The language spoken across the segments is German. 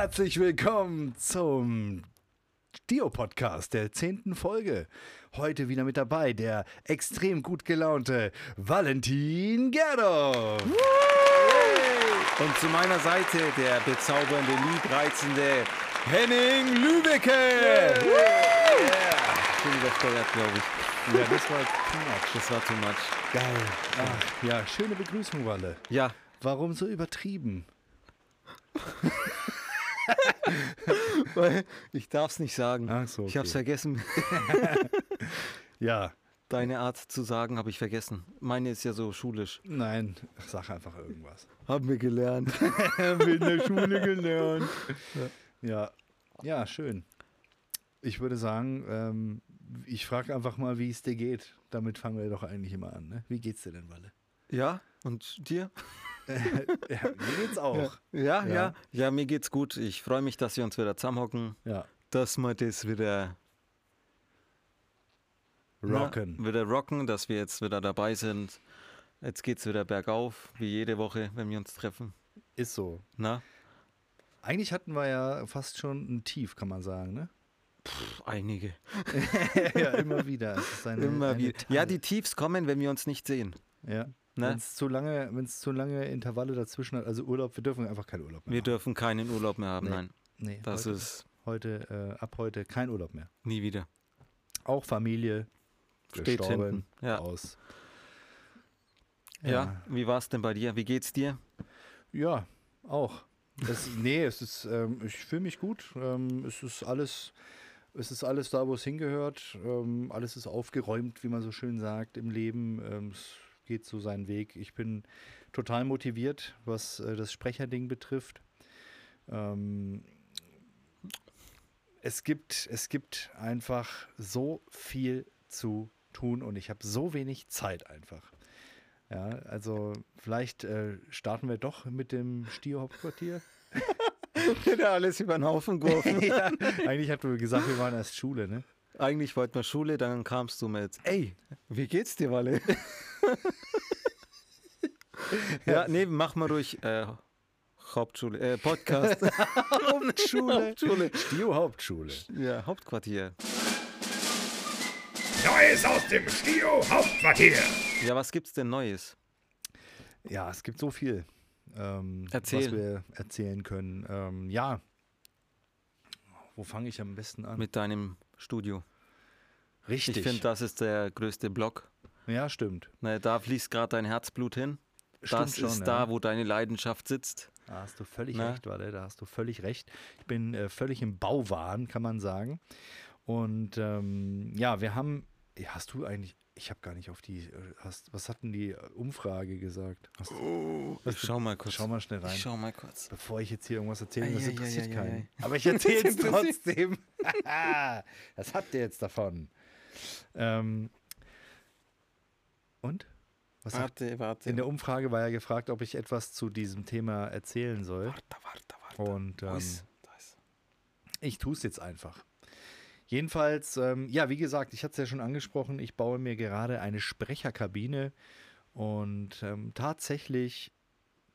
Herzlich willkommen zum Dio-Podcast der zehnten Folge. Heute wieder mit dabei der extrem gut gelaunte Valentin Gerdorf. Und zu meiner Seite der bezaubernde, liebreizende Henning Lübecke. Schon übersteuert, glaube ich. Ja, das war too much. Das war too much. Geil. Ach, ja, schöne Begrüßung, Walle. Ja, Warum so übertrieben? weil ich darf es nicht sagen. Ach so, Ich habe es okay. vergessen. Ja, Deine Art zu sagen habe ich vergessen. Meine ist ja so schulisch. nein, sag einfach irgendwas. Haben wir gelernt. in der Schule gelernt. Ja, ja, schön. Ich würde sagen, ähm, ich frage einfach mal, wie es dir geht. Damit fangen wir doch eigentlich immer an. Ne? Wie geht's dir denn, Walle? Ja, und dir? ja, mir geht's auch. Ja, Ja. ja. Ja, mir geht's gut. Ich freue mich, dass wir uns wieder zusammenhocken. Ja, Dass wir das wieder rocken. Na, wieder rocken, dass wir jetzt wieder dabei sind. Jetzt geht's wieder bergauf, wie jede Woche, wenn wir uns treffen. Ist so. Na, Eigentlich hatten wir ja fast schon ein Tief, kann man sagen, ne? Pff, einige. ja, immer wieder. Eine, Immer eine wieder. Ja, die Tiefs kommen, wenn wir uns nicht sehen. Ja. Ne? Wenn es zu lange, wenn es zu lange Intervalle dazwischen hat, also Urlaub, wir dürfen einfach keinen Urlaub mehr Wir machen. dürfen keinen Urlaub mehr haben, Nee. nein. Nee, Das heute, ist heute, äh, ab heute kein Urlaub mehr. nie wieder. Auch Familie Steht hinten. Ja. aus. ja. wie war's denn bei dir? Wie geht's dir? Ja, auch. Es, nee, es ist, ähm, ich fühle mich gut. Ähm, es ist alles, es ist alles da, wo es hingehört. Ähm, alles ist aufgeräumt, wie man so schön sagt, im Leben. Ähm, es geht so seinen Weg. Ich bin total motiviert, was äh, das Sprecherding betrifft. Ähm, es gibt, es gibt einfach so viel zu tun und ich habe so wenig Zeit einfach. Ja, also vielleicht äh, starten wir doch mit dem Stier-Hauptquartier. Wieder alles über den Haufen geworfen. ja, eigentlich hatten wir gesagt, wir waren erst Schule, ne? Eigentlich wollten wir Schule, dann kamst du mit, ey, wie geht's dir, Walle? ja, nee, mach mal ruhig äh, Hauptschule, äh, Podcast. Hauptschule. Hauptschule. Stio-Hauptschule. Ja, Hauptquartier. Neues aus dem Stio Hauptquartier. Ja, was gibt's denn Neues? Ja, es gibt so viel, ähm, was wir erzählen können. Ähm, ja, wo fange ich am besten an? Mit deinem Studio. Richtig. Ich finde, das ist der größte Block. ja, stimmt. Ne, da fließt gerade dein Herzblut hin. Stimmt das schon, ist ja. da, wo deine Leidenschaft sitzt. Da hast du völlig Na? recht, Walle, da hast du völlig recht. Ich bin äh, völlig im Bauwahn, kann man sagen. Und ähm, ja, wir haben, hast du eigentlich, ich habe gar nicht auf die, äh, hast, was hat denn die äh, Umfrage gesagt? Hast, hast Ich du- schau mal kurz. Schau mal schnell rein. Ich schau mal kurz. Bevor ich jetzt hier irgendwas erzähle, das Ei, ei, interessiert ei, ei, keinen. ei. Aber ich erzähle es trotzdem. das habt ihr jetzt davon. Ähm, und? Was hat, Warte, warte. in der Umfrage war ja gefragt, ob ich etwas zu diesem Thema erzählen soll. warte, warte, warte. Und ähm, ist- da ist- ich tue es jetzt einfach. Jedenfalls, ähm, ja, wie gesagt, ich hatte es ja schon angesprochen, ich baue mir gerade eine Sprecherkabine und ähm, tatsächlich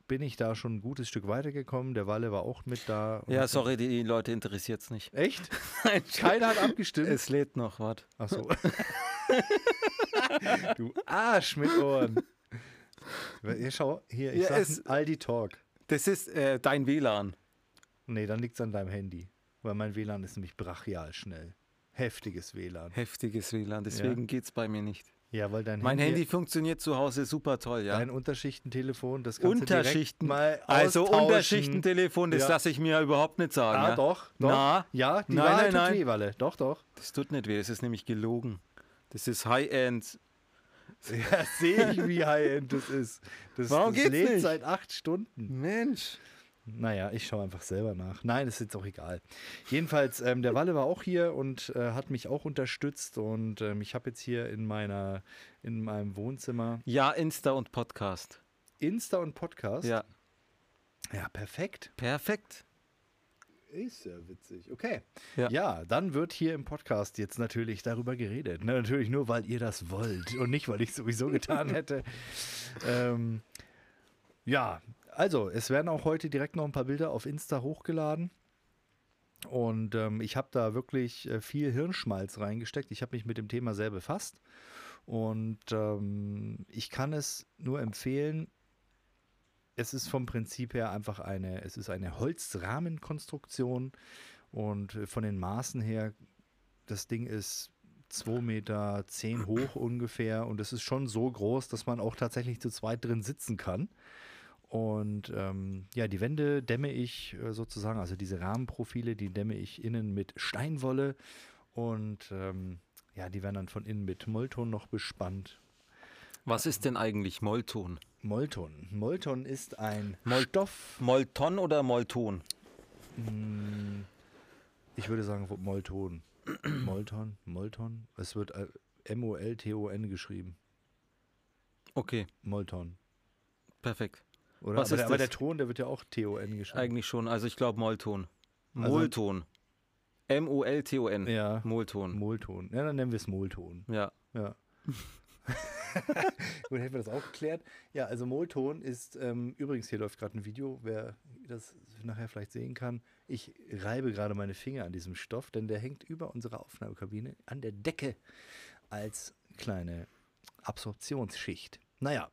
bin ich da schon ein gutes Stück weitergekommen. Der Walle war auch mit da. Ja, sorry, die Leute interessiert es nicht. Echt? Keiner hat abgestimmt. Es lädt noch, warte. Ach so. du Arsch mit Ohren. Hier, schau, hier, ich Ja, sag Aldi Talk. Das ist äh, dein WLAN. Nee, dann liegt es an deinem Handy. Weil mein WLAN ist nämlich brachial schnell. Heftiges WLAN. Heftiges WLAN, deswegen geht's bei mir nicht. Ja, weil dein Mein Handy funktioniert zu Hause super toll, ja. Dein Unterschichtentelefon, das kannst Unterschichten. du direkt mal also. Unterschichtentelefon, das Ja. lasse ich mir überhaupt nicht sagen. Ah, ja. doch, doch. Na? Ja, die Nein, nein, tut nein. weh, Walle. Doch, doch. Das tut nicht weh, das ist nämlich gelogen. Das ist High-End. Ja, sehe ich, wie high-end das ist. Das, Warum das geht's lädt nicht? seit acht Stunden. Mensch. Naja, ich schaue einfach selber nach. Nein, ist jetzt auch egal. Jedenfalls, ähm, der Walle war auch hier und äh, hat mich auch unterstützt. Und ähm, ich habe jetzt hier in meiner, in meinem Wohnzimmer Ja, Insta und Podcast. Insta und Podcast. Ja, Ja, perfekt. perfekt. Ist ja witzig. Okay. Ja. Ja. dann wird hier im Podcast jetzt natürlich darüber geredet. Ne, natürlich nur, weil ihr das wollt und nicht, weil ich es sowieso getan hätte. ähm, ja, also, es werden auch heute direkt noch ein paar Bilder auf Insta hochgeladen. Und ähm, ich habe da wirklich äh, viel Hirnschmalz reingesteckt. Ich habe mich mit dem Thema sehr befasst. Und ähm, ich kann es nur empfehlen. Es ist vom Prinzip her einfach eine, es ist eine Holzrahmenkonstruktion und äh, von den Maßen her, das Ding ist 2,10 Meter zehn hoch ungefähr und es ist schon so groß, dass man auch tatsächlich zu zweit drin sitzen kann. Und ähm, ja, die Wände dämme ich äh, sozusagen, also diese Rahmenprofile, die dämme ich innen mit Steinwolle und ähm, ja, die werden dann von innen mit Mollton noch bespannt. Was ist denn eigentlich Mollton? Mollton. Mollton ist ein Moll- Stoff. Mollton oder Mollton? Hm, Ich würde sagen Mollton. Mollton, Mollton. Es wird äh, M-O-L-T-O-N geschrieben. Okay, Mollton. perfekt. Oder? Was aber, ist der, aber der Ton, der wird ja auch T-O-N geschrieben. Eigentlich schon. Also ich glaube Mollton. Also- Mollton. M-O-L-T-O-N. Ja. Mollton. Mollton. Ja, dann nennen wir es Mollton. Ja. Ja. Gut, hätten wir das auch geklärt. Ja, also Mollton ist, ähm, übrigens, hier läuft gerade ein Video, wer das nachher vielleicht sehen kann. Ich reibe gerade meine Finger an diesem Stoff, denn der hängt über unserer Aufnahmekabine an der Decke als kleine Absorptionsschicht. Naja,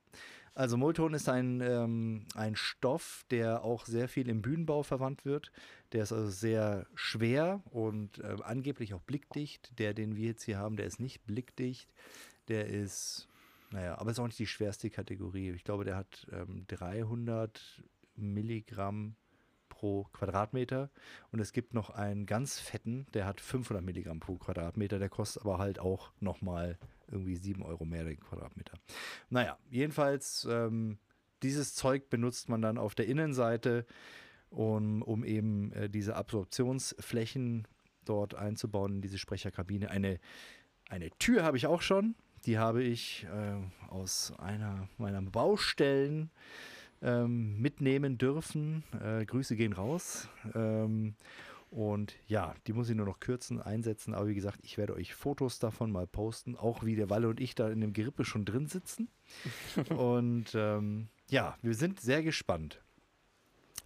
also Mollton ist ein, ähm, ein Stoff, der auch sehr viel im Bühnenbau verwandt wird. Der ist also sehr schwer und äh, angeblich auch blickdicht. Der, den wir jetzt hier haben, der ist nicht blickdicht. Der ist, naja, aber ist auch nicht die schwerste Kategorie. Ich glaube, der hat ähm, 300 Milligramm pro Quadratmeter. Und es gibt noch einen ganz fetten, der hat 500 Milligramm pro Quadratmeter. Der kostet aber halt auch nochmal irgendwie 7 Euro mehr den Quadratmeter. Naja, jedenfalls, ähm, dieses Zeug benutzt man dann auf der Innenseite, um, um eben äh, diese Absorptionsflächen dort einzubauen in diese Sprecherkabine. Eine, eine Tür habe ich auch schon. Die habe ich äh, aus einer meiner Baustellen ähm, mitnehmen dürfen. Äh, Grüße gehen raus. Ähm, und ja, die muss ich nur noch kürzen, einsetzen. Aber wie gesagt, ich werde euch Fotos davon mal posten, auch wie der Walle und ich da in dem Gerippe schon drin sitzen. und ähm, ja, wir sind sehr gespannt.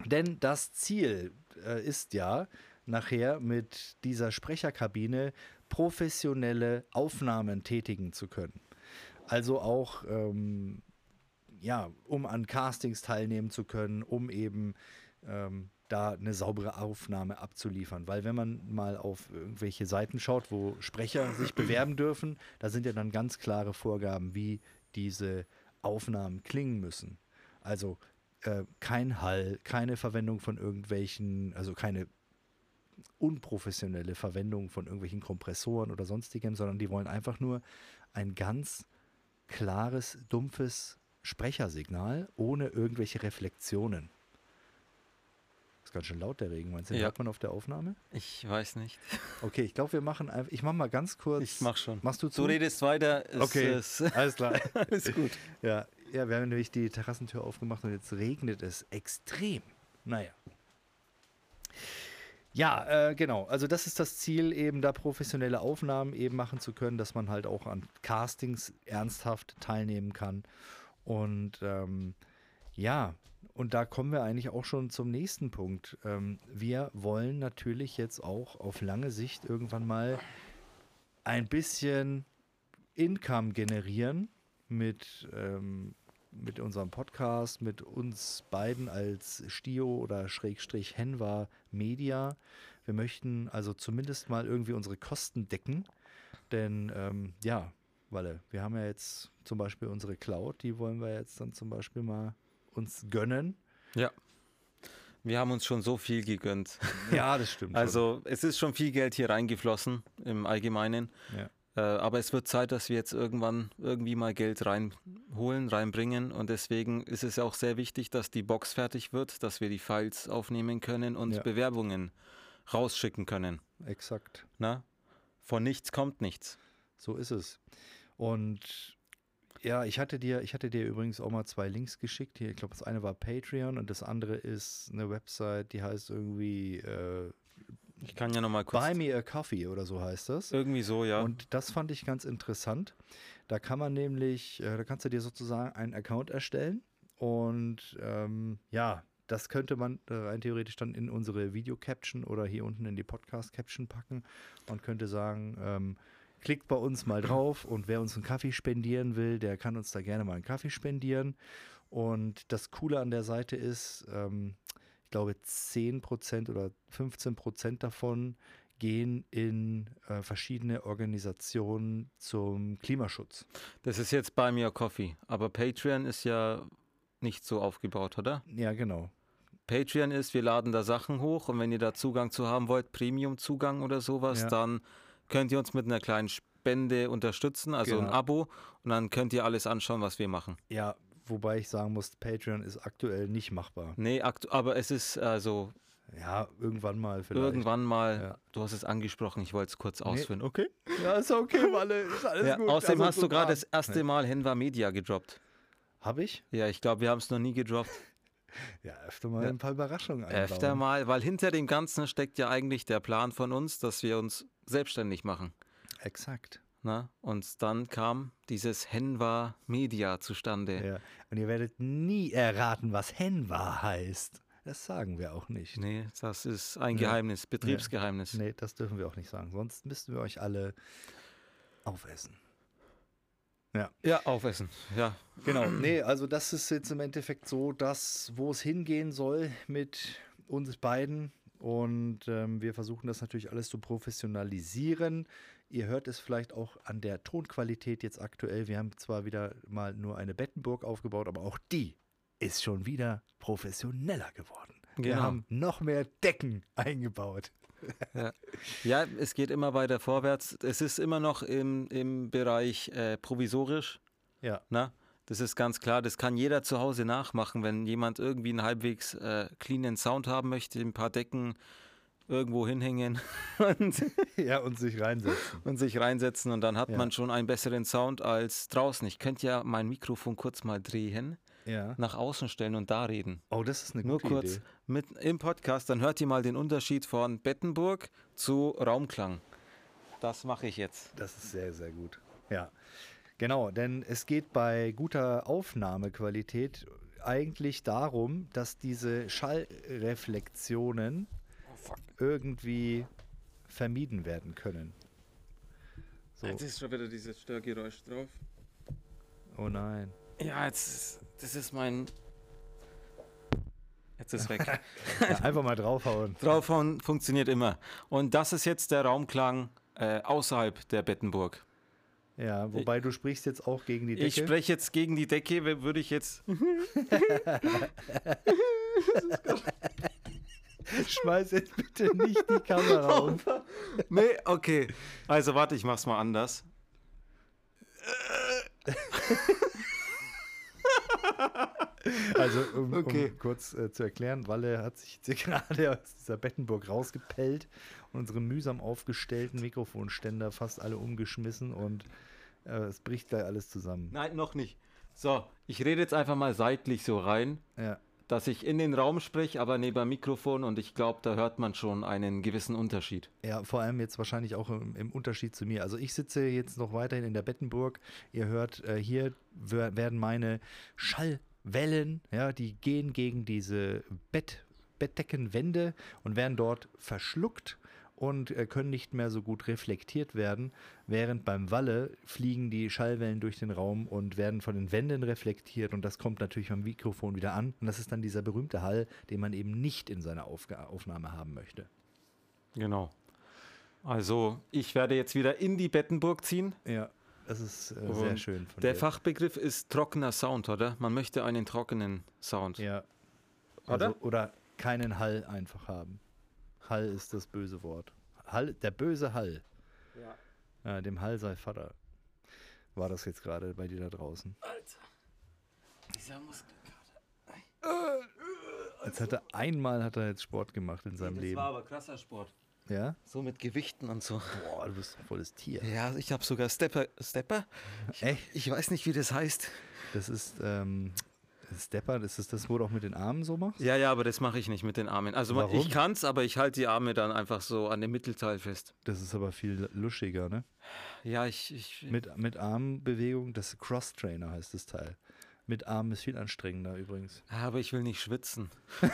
Denn das Ziel äh, ist ja, nachher mit dieser Sprecherkabine professionelle Aufnahmen tätigen zu können. Also auch, ähm, ja, um an Castings teilnehmen zu können, um eben ähm, da eine saubere Aufnahme abzuliefern. Weil wenn man mal auf irgendwelche Seiten schaut, wo Sprecher sich bewerben dürfen, da sind ja dann ganz klare Vorgaben, wie diese Aufnahmen klingen müssen. Also äh, kein Hall, keine Verwendung von irgendwelchen, also keine unprofessionelle Verwendung von irgendwelchen Kompressoren oder sonstigem, sondern die wollen einfach nur ein ganz klares, dumpfes Sprechersignal ohne irgendwelche Reflexionen. Ist ganz schön laut der Regen, meinst du? Ja. Hört man auf der Aufnahme? Ich weiß nicht. Okay, ich glaube, wir machen einfach. Ich mache mal ganz kurz. Ich mach schon. Machst du zu? Du redest weiter. Es Okay, Ist, alles klar. ist gut. Ja, ja, wir haben nämlich die Terrassentür aufgemacht und jetzt regnet es extrem. Naja. Ja, äh, genau. Also das ist das Ziel, eben da professionelle Aufnahmen eben machen zu können, dass man halt auch an Castings ernsthaft teilnehmen kann. Und ähm, ja, und da kommen wir eigentlich auch schon zum nächsten Punkt. Ähm, wir wollen natürlich jetzt auch auf lange Sicht irgendwann mal ein bisschen Income generieren mit, ähm, mit unserem Podcast, mit uns beiden als Stio oder Schrägstrich Henwa Media. Wir möchten also zumindest mal irgendwie unsere Kosten decken, denn ähm, ja, Walle, wir haben ja jetzt zum Beispiel unsere Cloud, die wollen wir jetzt dann zum Beispiel mal uns gönnen. Ja. Wir haben uns schon so viel gegönnt. Ja, das stimmt. Also es ist schon viel Geld hier reingeflossen im Allgemeinen. Ja. Äh, aber es wird Zeit, dass wir jetzt irgendwann irgendwie mal Geld reinholen, reinbringen. Und deswegen ist es auch sehr wichtig, dass die Box fertig wird, dass wir die Files aufnehmen können und Ja. Bewerbungen rausschicken können. exakt. Na? Von nichts kommt nichts. So ist es. Und ja, ich hatte dir, ich hatte dir übrigens auch mal zwei Links geschickt. Hier, ich glaube, das eine war Patreon und das andere ist eine Website, die heißt irgendwie äh, Ich kann ja noch mal kurz. Buy Me a Coffee oder so heißt das. Irgendwie so, ja. Und das fand ich ganz interessant. Da kann man nämlich, äh, da kannst du dir sozusagen einen Account erstellen und ähm, ja, das könnte man äh, rein theoretisch dann in unsere Video-Caption oder hier unten in die Podcast-Caption packen. Man könnte sagen, ähm, klickt bei uns mal drauf und wer uns einen Kaffee spendieren will, der kann uns da gerne mal einen Kaffee spendieren. Und das Coole an der Seite ist, ähm, ich glaube, 10% oder 15% davon gehen in äh, verschiedene Organisationen zum Klimaschutz. Das ist jetzt bei mir Coffee, aber Patreon ist ja nicht so aufgebaut, oder? Ja, genau. Patreon ist, wir laden da Sachen hoch und wenn ihr da Zugang zu haben wollt, Premium-Zugang oder sowas, Ja. dann könnt ihr uns mit einer kleinen Spende unterstützen, also ein Genau. Abo und dann könnt ihr alles anschauen, was wir machen. Ja, wobei ich sagen muss, Patreon ist aktuell nicht machbar. Nee, aber es ist also Ja, irgendwann mal vielleicht. irgendwann mal, Ja. du hast es angesprochen, ich wollte es kurz ausführen. Okay. Ja, ist okay, Walle, ist alles Ja, gut. außerdem Also hast du gerade das erste Mal Henva Media gedroppt. Hab ich? Ja, ich glaube, wir haben es noch nie gedroppt. Ja, öfter mal Ja. ein paar Überraschungen Öfter einbauen. mal, weil hinter dem Ganzen steckt ja eigentlich der Plan von uns, dass wir uns selbstständig machen. Exakt. Na? Und dann kam dieses Henva Media zustande. Ja. Und ihr werdet nie erraten, was Henwa heißt. Das sagen wir auch nicht. Nee, das ist ein Ja. Geheimnis, Betriebsgeheimnis. Nee, das dürfen wir auch nicht sagen. Sonst müssten wir euch alle aufessen. Ja, aufessen. Ja, Genau. Nee, also das ist jetzt im Endeffekt so, dass, wo es hingehen soll mit uns beiden. Und ähm, wir versuchen das natürlich alles zu professionalisieren. Ihr hört es vielleicht auch an der Tonqualität jetzt aktuell. Wir haben zwar wieder mal nur eine Bettenburg aufgebaut, aber auch die ist schon wieder professioneller geworden. Wir Genau. haben noch mehr Decken eingebaut. Ja es geht immer weiter vorwärts. Es ist immer noch im, im Bereich äh, provisorisch. Ja. Na? Das ist ganz klar, das kann jeder zu Hause nachmachen, wenn jemand irgendwie einen halbwegs äh, cleanen Sound haben möchte, ein paar Decken irgendwo hinhängen und, Ja, und sich reinsetzen. und sich reinsetzen und dann hat Ja. man schon einen besseren Sound als draußen. Ich könnte ja mein Mikrofon kurz mal drehen, Ja. nach außen stellen und da reden. Oh, das ist eine Nur gute kurz Idee. mit im Podcast, dann hört ihr mal den Unterschied von Bettenburg zu Raumklang. Das mache ich jetzt. Das ist sehr, sehr gut. Ja, genau, denn es geht bei guter Aufnahmequalität eigentlich darum, dass diese Schallreflexionen irgendwie vermieden werden können. So, ist schon wieder dieses Störgeräusch drauf. oh nein. Ja, jetzt, das ist mein. Jetzt ist weg. Ja, einfach mal draufhauen. Draufhauen funktioniert immer. Und das ist jetzt der Raumklang äh, außerhalb der Bettenburg. Ja, wobei du sprichst jetzt auch gegen die Decke. Ich spreche jetzt gegen die Decke, würde ich jetzt. Schmeiß jetzt bitte nicht die Kamera um. Nee, okay. Also warte, ich mach's mal anders. Also, um, Okay. um kurz äh, zu erklären, Walle hat sich jetzt gerade aus dieser Bettenburg rausgepellt und unsere mühsam aufgestellten Mikrofonständer fast alle umgeschmissen und äh, es bricht gleich alles zusammen. Nein, noch nicht. So, ich rede jetzt einfach mal seitlich so rein, Ja, dass ich in den Raum spreche, aber neben Mikrofon und ich glaube, da hört man schon einen gewissen Unterschied. ja, vor allem jetzt wahrscheinlich auch im, im Unterschied zu mir. Also ich sitze jetzt noch weiterhin in der Bettenburg. Ihr hört, äh, hier wer- werden meine Schallwellen, ja, die gehen gegen diese Bett, Bettdeckenwände und werden dort verschluckt und äh, können nicht mehr so gut reflektiert werden, während beim Walle fliegen die Schallwellen durch den Raum und werden von den Wänden reflektiert und das kommt natürlich beim Mikrofon wieder an und das ist dann dieser berühmte Hall, den man eben nicht in seiner Aufga Aufnahme haben möchte. Genau. Also, ich werde jetzt wieder in die Bettenburg ziehen. Ja, das ist äh, sehr schön Der dir. Fachbegriff ist trockener Sound, oder? Man möchte einen trockenen Sound. Ja. Oder? Also, oder keinen Hall einfach haben. Hall ist das böse Wort. Hall, der böse Hall. Ja, dem Hall sei Vater. War das jetzt gerade bei dir da draußen? Alter. Dieser Muskel. Jetzt hat er einmal hat er jetzt Sport gemacht in seinem Das Leben. war aber krasser Sport. Ja? So mit Gewichten und so. Boah, du bist ein volles Tier. Ja, ich habe sogar Stepper. Stepper? Echt? Ich weiß nicht, wie das heißt. Das ist ähm, Stepper, das ist das, wo du auch mit den Armen so machst? Ja, ja, aber das mache ich nicht mit den Armen. Also Warum? ich kann's, aber ich halte die Arme dann einfach so an dem Mittelteil fest. Das ist aber viel luschiger, ne? Ja, ich. ich Mit, mit Armbewegung, das Cross-Trainer heißt das Teil. Mit Armen ist viel anstrengender übrigens. Aber ich will nicht schwitzen.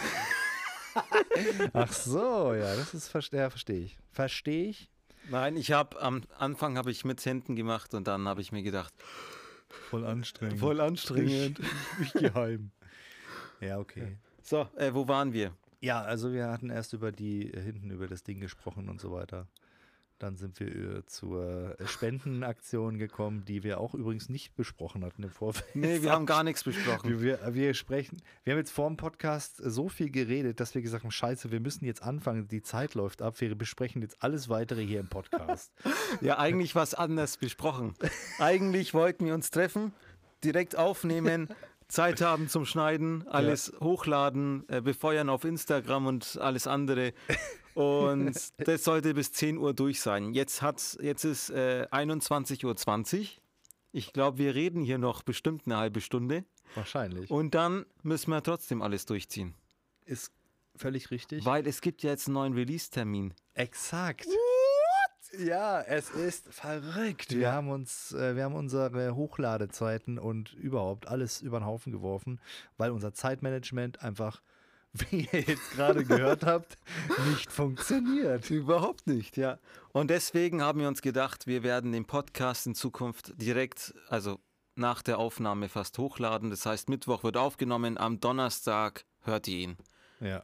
Ach so, ja, das ist, ja, verstehe ich. Verstehe ich. Nein, ich habe am Anfang habe ich mit Händen gemacht und dann habe ich mir gedacht, Voll anstrengend. voll anstrengend. Ich, ich gehe heim. Ja, okay. So, äh, wo waren wir? Ja, also wir hatten erst über die, äh, hinten über das Ding gesprochen und so weiter. Dann sind wir äh, zur äh, Spendenaktion gekommen, die wir auch übrigens nicht besprochen hatten im Vorfeld. Nee, wir haben gar nichts besprochen. Wir, wir, sprechen, wir haben jetzt vor dem Podcast so viel geredet, dass wir gesagt haben, scheiße, wir müssen jetzt anfangen, die Zeit läuft ab, wir besprechen jetzt alles weitere hier im Podcast. Ja, eigentlich was anders besprochen. Eigentlich wollten wir uns treffen, direkt aufnehmen, Zeit haben zum Schneiden, alles hochladen, äh, befeuern auf Instagram und alles andere. Und das sollte bis 10 Uhr durch sein. Jetzt, hat's, jetzt ist äh, 21.20 Uhr. Ich glaube, wir reden hier noch bestimmt eine halbe Stunde. Wahrscheinlich. Und dann müssen wir trotzdem alles durchziehen. ist völlig richtig. Weil es gibt ja jetzt einen neuen Release-Termin. Exakt. Ja, es ist verrückt. Wir haben uns, äh, wir haben unsere Hochladezeiten und überhaupt alles über den Haufen geworfen, weil unser Zeitmanagement einfach, wie ihr jetzt gerade gehört habt, nicht funktioniert. Überhaupt nicht, ja. Und deswegen haben wir uns gedacht, wir werden den Podcast in Zukunft direkt, also nach der Aufnahme fast hochladen. Das heißt, Mittwoch wird aufgenommen, am Donnerstag hört ihr ihn. Ja.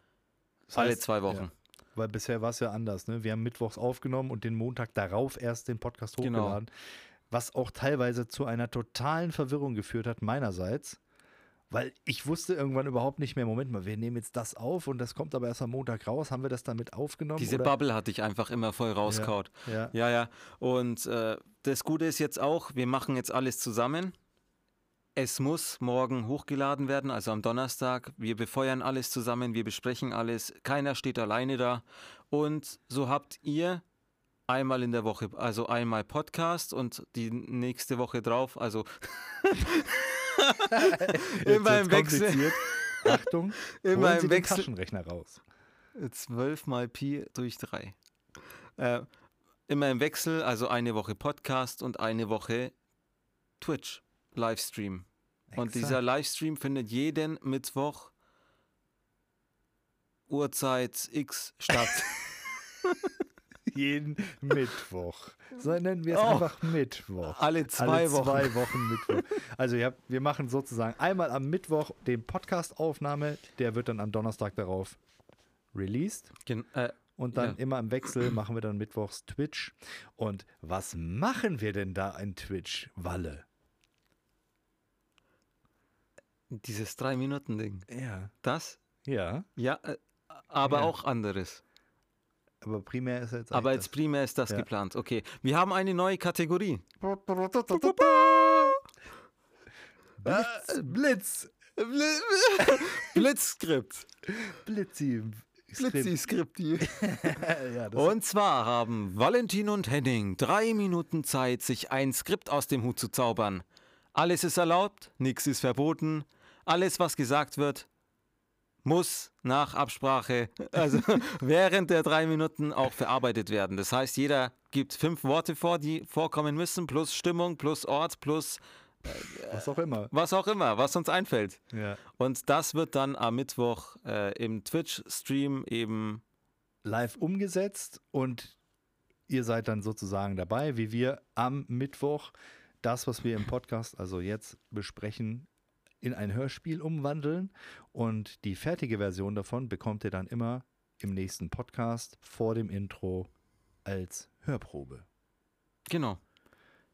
Das Alle heißt- zwei Wochen. Ja. Weil bisher war es ja anders. Ne? Wir haben mittwochs aufgenommen und den Montag darauf erst den Podcast Genau. hochgeladen. Was auch teilweise zu einer totalen Verwirrung geführt hat, meinerseits. Weil ich wusste irgendwann überhaupt nicht mehr, Moment mal, wir nehmen jetzt das auf und das kommt aber erst am Montag raus. Haben wir das damit aufgenommen? Diese oder? Bubble hatte ich einfach immer voll rauskaut. Ja. Ja, ja. Und äh, das Gute ist jetzt auch, wir machen jetzt alles zusammen. Es muss morgen hochgeladen werden, also am Donnerstag. Wir befeuern alles zusammen, wir besprechen alles. Keiner steht alleine da. Und so habt ihr einmal in der Woche, also einmal Podcast und die nächste Woche drauf, also immer im wird's Wechsel. Achtung, Immer holen Sie Wechsel. Taschenrechner raus. 12 mal Pi durch 3. Äh, immer im Wechsel, also eine Woche Podcast und eine Woche Twitch Livestream. Und Exakt. dieser Livestream findet jeden Mittwoch Uhrzeit X statt. Jeden Mittwoch. So nennen wir es Oh. einfach Mittwoch. Alle zwei Alle Wochen. zwei Wochen Mittwoch. Also habt, wir machen sozusagen einmal am Mittwoch den Podcast-Aufnahme, der wird dann am Donnerstag darauf released. Gen äh, Und dann Ja. immer im Wechsel machen wir dann mittwochs Twitch. Und was machen wir denn da in Twitch, Walle? dieses Drei-Minuten-Ding. Ja. Das? Ja, Ja, äh, aber Ja. auch anderes. Aber primär ist jetzt Aber jetzt primär ist das Ja. geplant. Okay, wir haben eine neue Kategorie. das Blitz. Blitzskript. Blitzi. Blitzi-Skripti. ja, Und zwar haben Valentin und Henning drei Minuten Zeit, sich ein Skript aus dem Hut zu zaubern. Alles ist erlaubt, nichts ist verboten. Alles, was gesagt wird, muss nach Absprache, also während der drei Minuten auch verarbeitet werden. Das heißt, jeder gibt fünf Worte vor, die vorkommen müssen, plus Stimmung, plus Ort, plus was auch immer. was auch immer, was uns einfällt. Ja. Und das wird dann am Mittwoch äh, im Twitch-Stream eben live umgesetzt und ihr seid dann sozusagen dabei, wie wir am Mittwoch das, was wir im Podcast, also jetzt besprechen, in ein Hörspiel umwandeln. Und die fertige Version davon bekommt ihr dann immer im nächsten Podcast vor dem Intro als Hörprobe. Genau.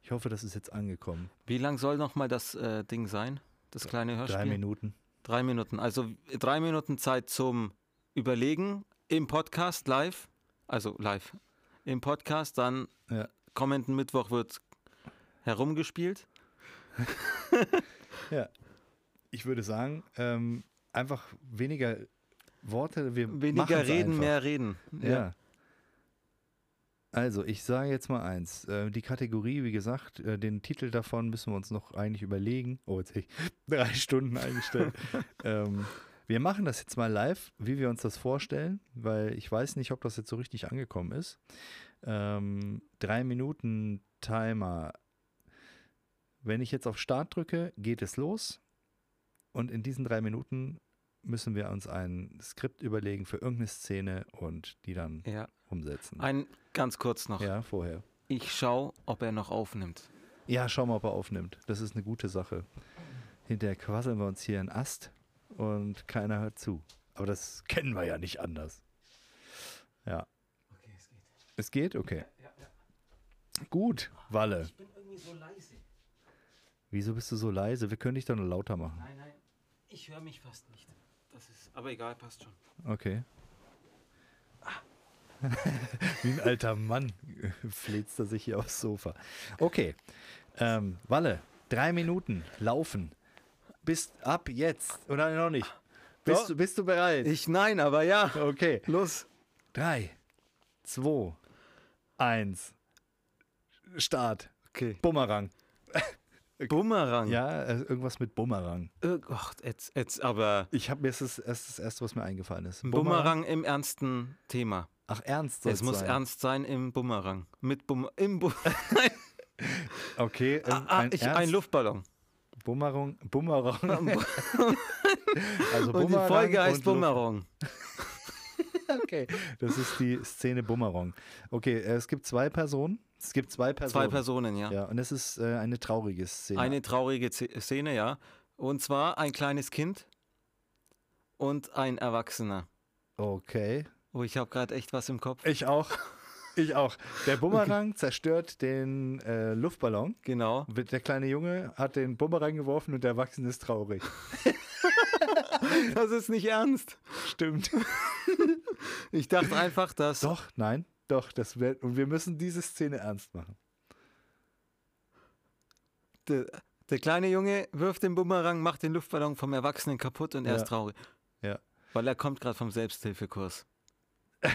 Ich hoffe, das ist jetzt angekommen. Wie lang soll noch mal das äh, Ding sein? Das kleine Hörspiel? Drei Minuten. Drei Minuten. Also drei Minuten Zeit zum Überlegen im Podcast live. Also live. Im Podcast. Dann Ja. kommenden Mittwoch wird herumgespielt. Ja. Ich würde sagen, ähm, einfach weniger Worte. Wir Weniger reden, einfach. mehr reden. Ja. Also, ich sage jetzt mal eins. Äh, die Kategorie, wie gesagt, äh, den Titel davon müssen wir uns noch eigentlich überlegen. Oh, jetzt habe ich drei Stunden eingestellt. ähm, wir machen das jetzt mal live, wie wir uns das vorstellen, weil ich weiß nicht, ob das jetzt so richtig angekommen ist. Ähm, drei Minuten Timer. Wenn ich jetzt auf Start drücke, geht es los. Und in diesen drei Minuten müssen wir uns ein Skript überlegen für irgendeine Szene und die dann Ja. umsetzen. Ein ganz kurz noch. ja, vorher. Ich schaue, ob er noch aufnimmt. Ja, schau mal, ob er aufnimmt. Das ist eine gute Sache. Hinterher quasseln wir uns hier einen Ast und keiner hört zu. Aber das kennen wir ja nicht anders. Ja. Okay, es geht. Es geht? Okay. Ja, ja. Gut, Walle. bin irgendwie so leise. Wieso bist du so leise? Wir können dich doch nur lauter machen. Nein, nein, ich höre mich fast nicht. Das ist, aber egal, passt schon. Okay. Wie ein alter Mann fläzt er sich hier aufs Sofa. Okay. Ähm, Walle, drei Minuten laufen. Bist ab jetzt. Oder noch nicht? Bist, du, bist du bereit? Ich nein, aber ja. Okay. Los. Drei, zwei, eins. Start. Okay. Bumerang. Bumerang. Ja, äh, irgendwas mit Bumerang. Äh, Gott, jetzt, jetzt aber. Ich habe mir das das, das erste, was mir eingefallen ist. Ein Bumerang im ernsten Thema. Ach, ernst Es muss sein. ernst sein im Bumerang. Mit Bum im Bu Okay, ähm, ah, ein, ich, ein Luftballon. Bumerang, Bumerang. also Und die Bumerang Folge heißt Bumerang. Okay, das ist die Szene Bumerang. Okay, äh, es gibt zwei Personen. Es gibt zwei Personen. Zwei Personen, ja. Ja, und es ist äh, eine traurige Szene. Eine traurige Szene, ja. Und zwar ein kleines Kind und ein Erwachsener. Okay. Oh, ich habe gerade echt was im Kopf. Ich auch. Ich auch. Der Bumerang zerstört den äh, Luftballon. Genau. Der kleine Junge hat den Bumerang geworfen und der Erwachsene ist traurig. Das ist nicht ernst. Stimmt. Ich dachte einfach, dass. Doch, nein, doch. Das wär, und wir müssen diese Szene ernst machen. Der, der kleine Junge wirft den Bumerang, macht den Luftballon vom Erwachsenen kaputt und er Ja. ist traurig. Ja. Weil er kommt gerade vom Selbsthilfekurs.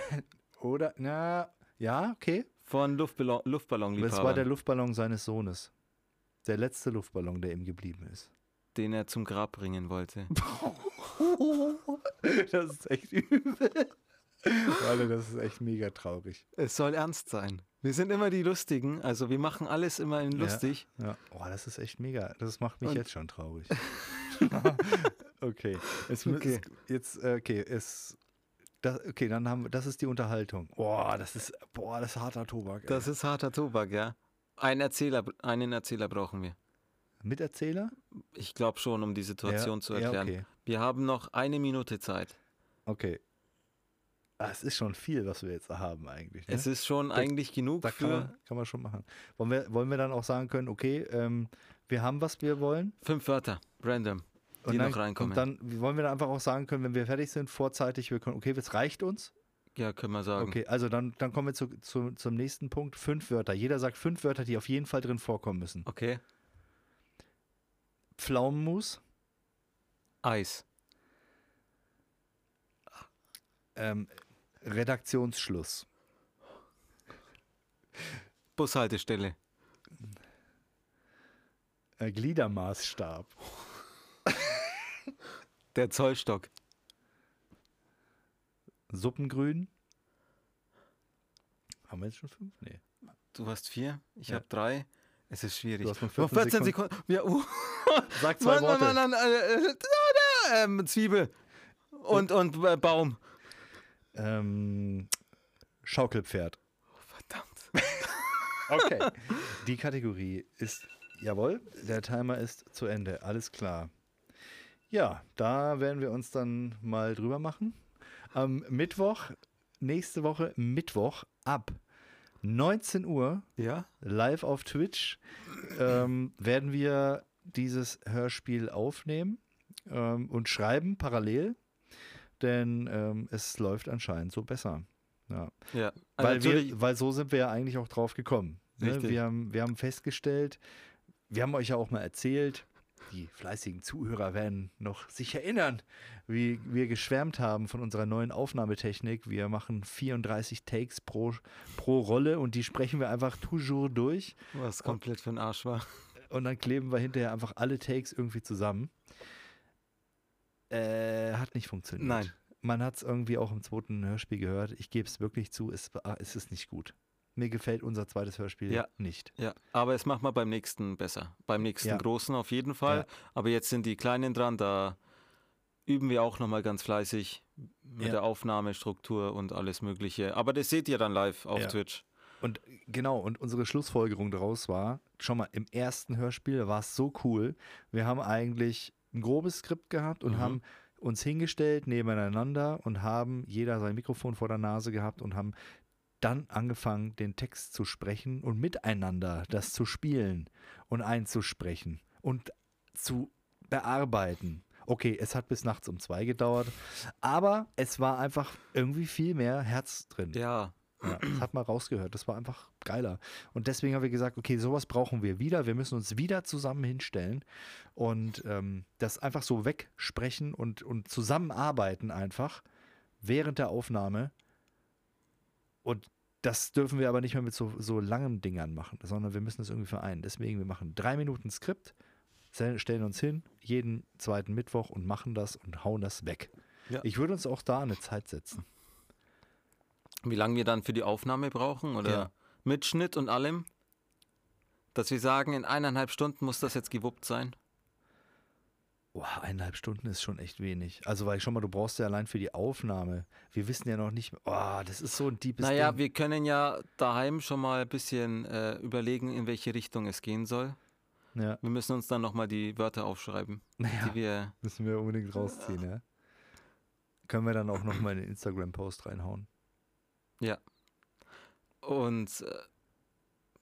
Oder, na, ja, okay. Von Luftballon, Das war der Luftballon seines Sohnes. Der letzte Luftballon, der ihm geblieben ist. den er zum Grab bringen wollte. Das ist echt übel. Warte, das ist echt mega traurig. Es soll ernst sein. Wir sind immer die Lustigen, also wir machen alles immer in Ja. lustig. Ja. Oh, das ist echt mega. Das macht mich Und- jetzt schon traurig. okay. Es, Okay. es, jetzt, äh, okay, es. Das, okay, dann haben wir, das ist die Unterhaltung. Boah, das ist, boah, das ist harter Tobak. ey. Das ist harter Tobak, ja. Einen Erzähler, einen Erzähler brauchen wir. Miterzähler? Ich glaube schon, um die Situation ja, zu erklären. Ja, okay. Wir haben noch eine Minute Zeit. Okay. Ah, Es ist schon viel, was wir jetzt haben eigentlich. Ne? Es ist schon eigentlich genug da kann für man, kann man schon machen. Wollen wir, wollen wir dann auch sagen können, okay, ähm, wir haben, was wir wollen? fünf Wörter, random, die und dann, noch reinkommen. Und dann wollen wir dann einfach auch sagen können, wenn wir fertig sind, vorzeitig, wir können, okay, es reicht uns. ja, können wir sagen. Okay, also dann, dann kommen wir zu, zu, zum nächsten Punkt. Fünf Wörter. Jeder sagt fünf Wörter, die auf jeden Fall drin vorkommen müssen. Okay. Pflaumenmus, Eis. ähm, Redaktionsschluss, Bushaltestelle. äh, Gliedermaßstab, Der Zollstock. Suppengrün. Haben wir jetzt schon fünf? Nee. Du hast vier, ich Ja. habe drei. Es ist schwierig. Du hast noch Nur 14 Sekunden. Ja, uh. Sag zwei Mann, Worte. Äh, äh, ähm, Zwiebel. Und, und äh, Baum. Ähm, Schaukelpferd. Verdammt. Okay. Die Kategorie ist, jawohl, der Timer ist zu Ende. Alles klar. Ja, da werden wir uns dann mal drüber machen. Am Mittwoch, nächste Woche Mittwoch ab 19 Uhr Ja? live auf Twitch ähm, werden wir dieses Hörspiel aufnehmen ähm, und schreiben parallel, denn ähm, es läuft anscheinend so besser. Ja. Ja. Weil, natürlich, wir, weil so sind wir ja eigentlich auch drauf gekommen. Ne? Wir, haben, wir haben festgestellt, wir haben euch ja auch mal erzählt, die fleißigen Zuhörer werden noch sich erinnern, wie wir geschwärmt haben von unserer neuen Aufnahmetechnik. Wir machen 34 Takes pro, pro Rolle und die sprechen wir einfach toujours durch was komplett für ein Arsch war. und dann kleben wir hinterher einfach alle Takes irgendwie zusammen. Äh, hat nicht funktioniert. Nein. Man hat es irgendwie auch im zweiten Hörspiel gehört. Ich gebe es wirklich zu, es, es ist nicht gut. mir gefällt unser zweites Hörspiel Ja. nicht. Ja, aber es macht man beim nächsten besser. Beim nächsten Ja. großen auf jeden Fall. Ja. Aber jetzt sind die Kleinen dran, da üben wir auch nochmal ganz fleißig mit der Aufnahmestruktur und alles Mögliche. Aber das seht ihr dann live auf. Twitch. Und genau, und unsere Schlussfolgerung daraus war, schon mal im ersten Hörspiel war es so cool. Wir haben eigentlich ein grobes Skript gehabt und Mhm. haben uns hingestellt nebeneinander und haben jeder sein Mikrofon vor der Nase gehabt und haben dann angefangen, den Text zu sprechen und miteinander das zu spielen und einzusprechen und zu bearbeiten. Okay, es hat bis nachts um zwei gedauert, aber es war einfach irgendwie viel mehr Herz drin. Ja, Ja, das hat man rausgehört. Das war einfach geiler. Und deswegen haben wir gesagt, okay, sowas brauchen wir wieder. Wir müssen uns wieder zusammen hinstellen und ähm, das einfach so wegsprechen und, und zusammenarbeiten einfach während der Aufnahme. Und das dürfen wir aber nicht mehr mit so, so langen Dingern machen, sondern wir müssen es irgendwie vereinen. Deswegen, wir machen drei Minuten Skript, stell- stellen uns hin, jeden zweiten Mittwoch und machen das und hauen das weg. Ja. Ich würde uns auch da eine Zeit setzen. Wie lange wir dann für die Aufnahme brauchen oder Ja. mit Schnitt und allem. Dass wir sagen, in eineinhalb Stunden muss das jetzt gewuppt sein. Boah, eineinhalb Stunden ist schon echt wenig. Also, weil schon mal, du brauchst ja allein für die Aufnahme. Wir wissen ja noch nicht, oh, das ist so ein deepes Naja, Ding. wir können ja daheim schon mal ein bisschen äh, überlegen, in welche Richtung es gehen soll. ja, Wir müssen uns dann nochmal die Wörter aufschreiben, naja, die wir. müssen wir unbedingt rausziehen, ja. Können wir dann auch noch mal in den Instagram-Post reinhauen. Und äh,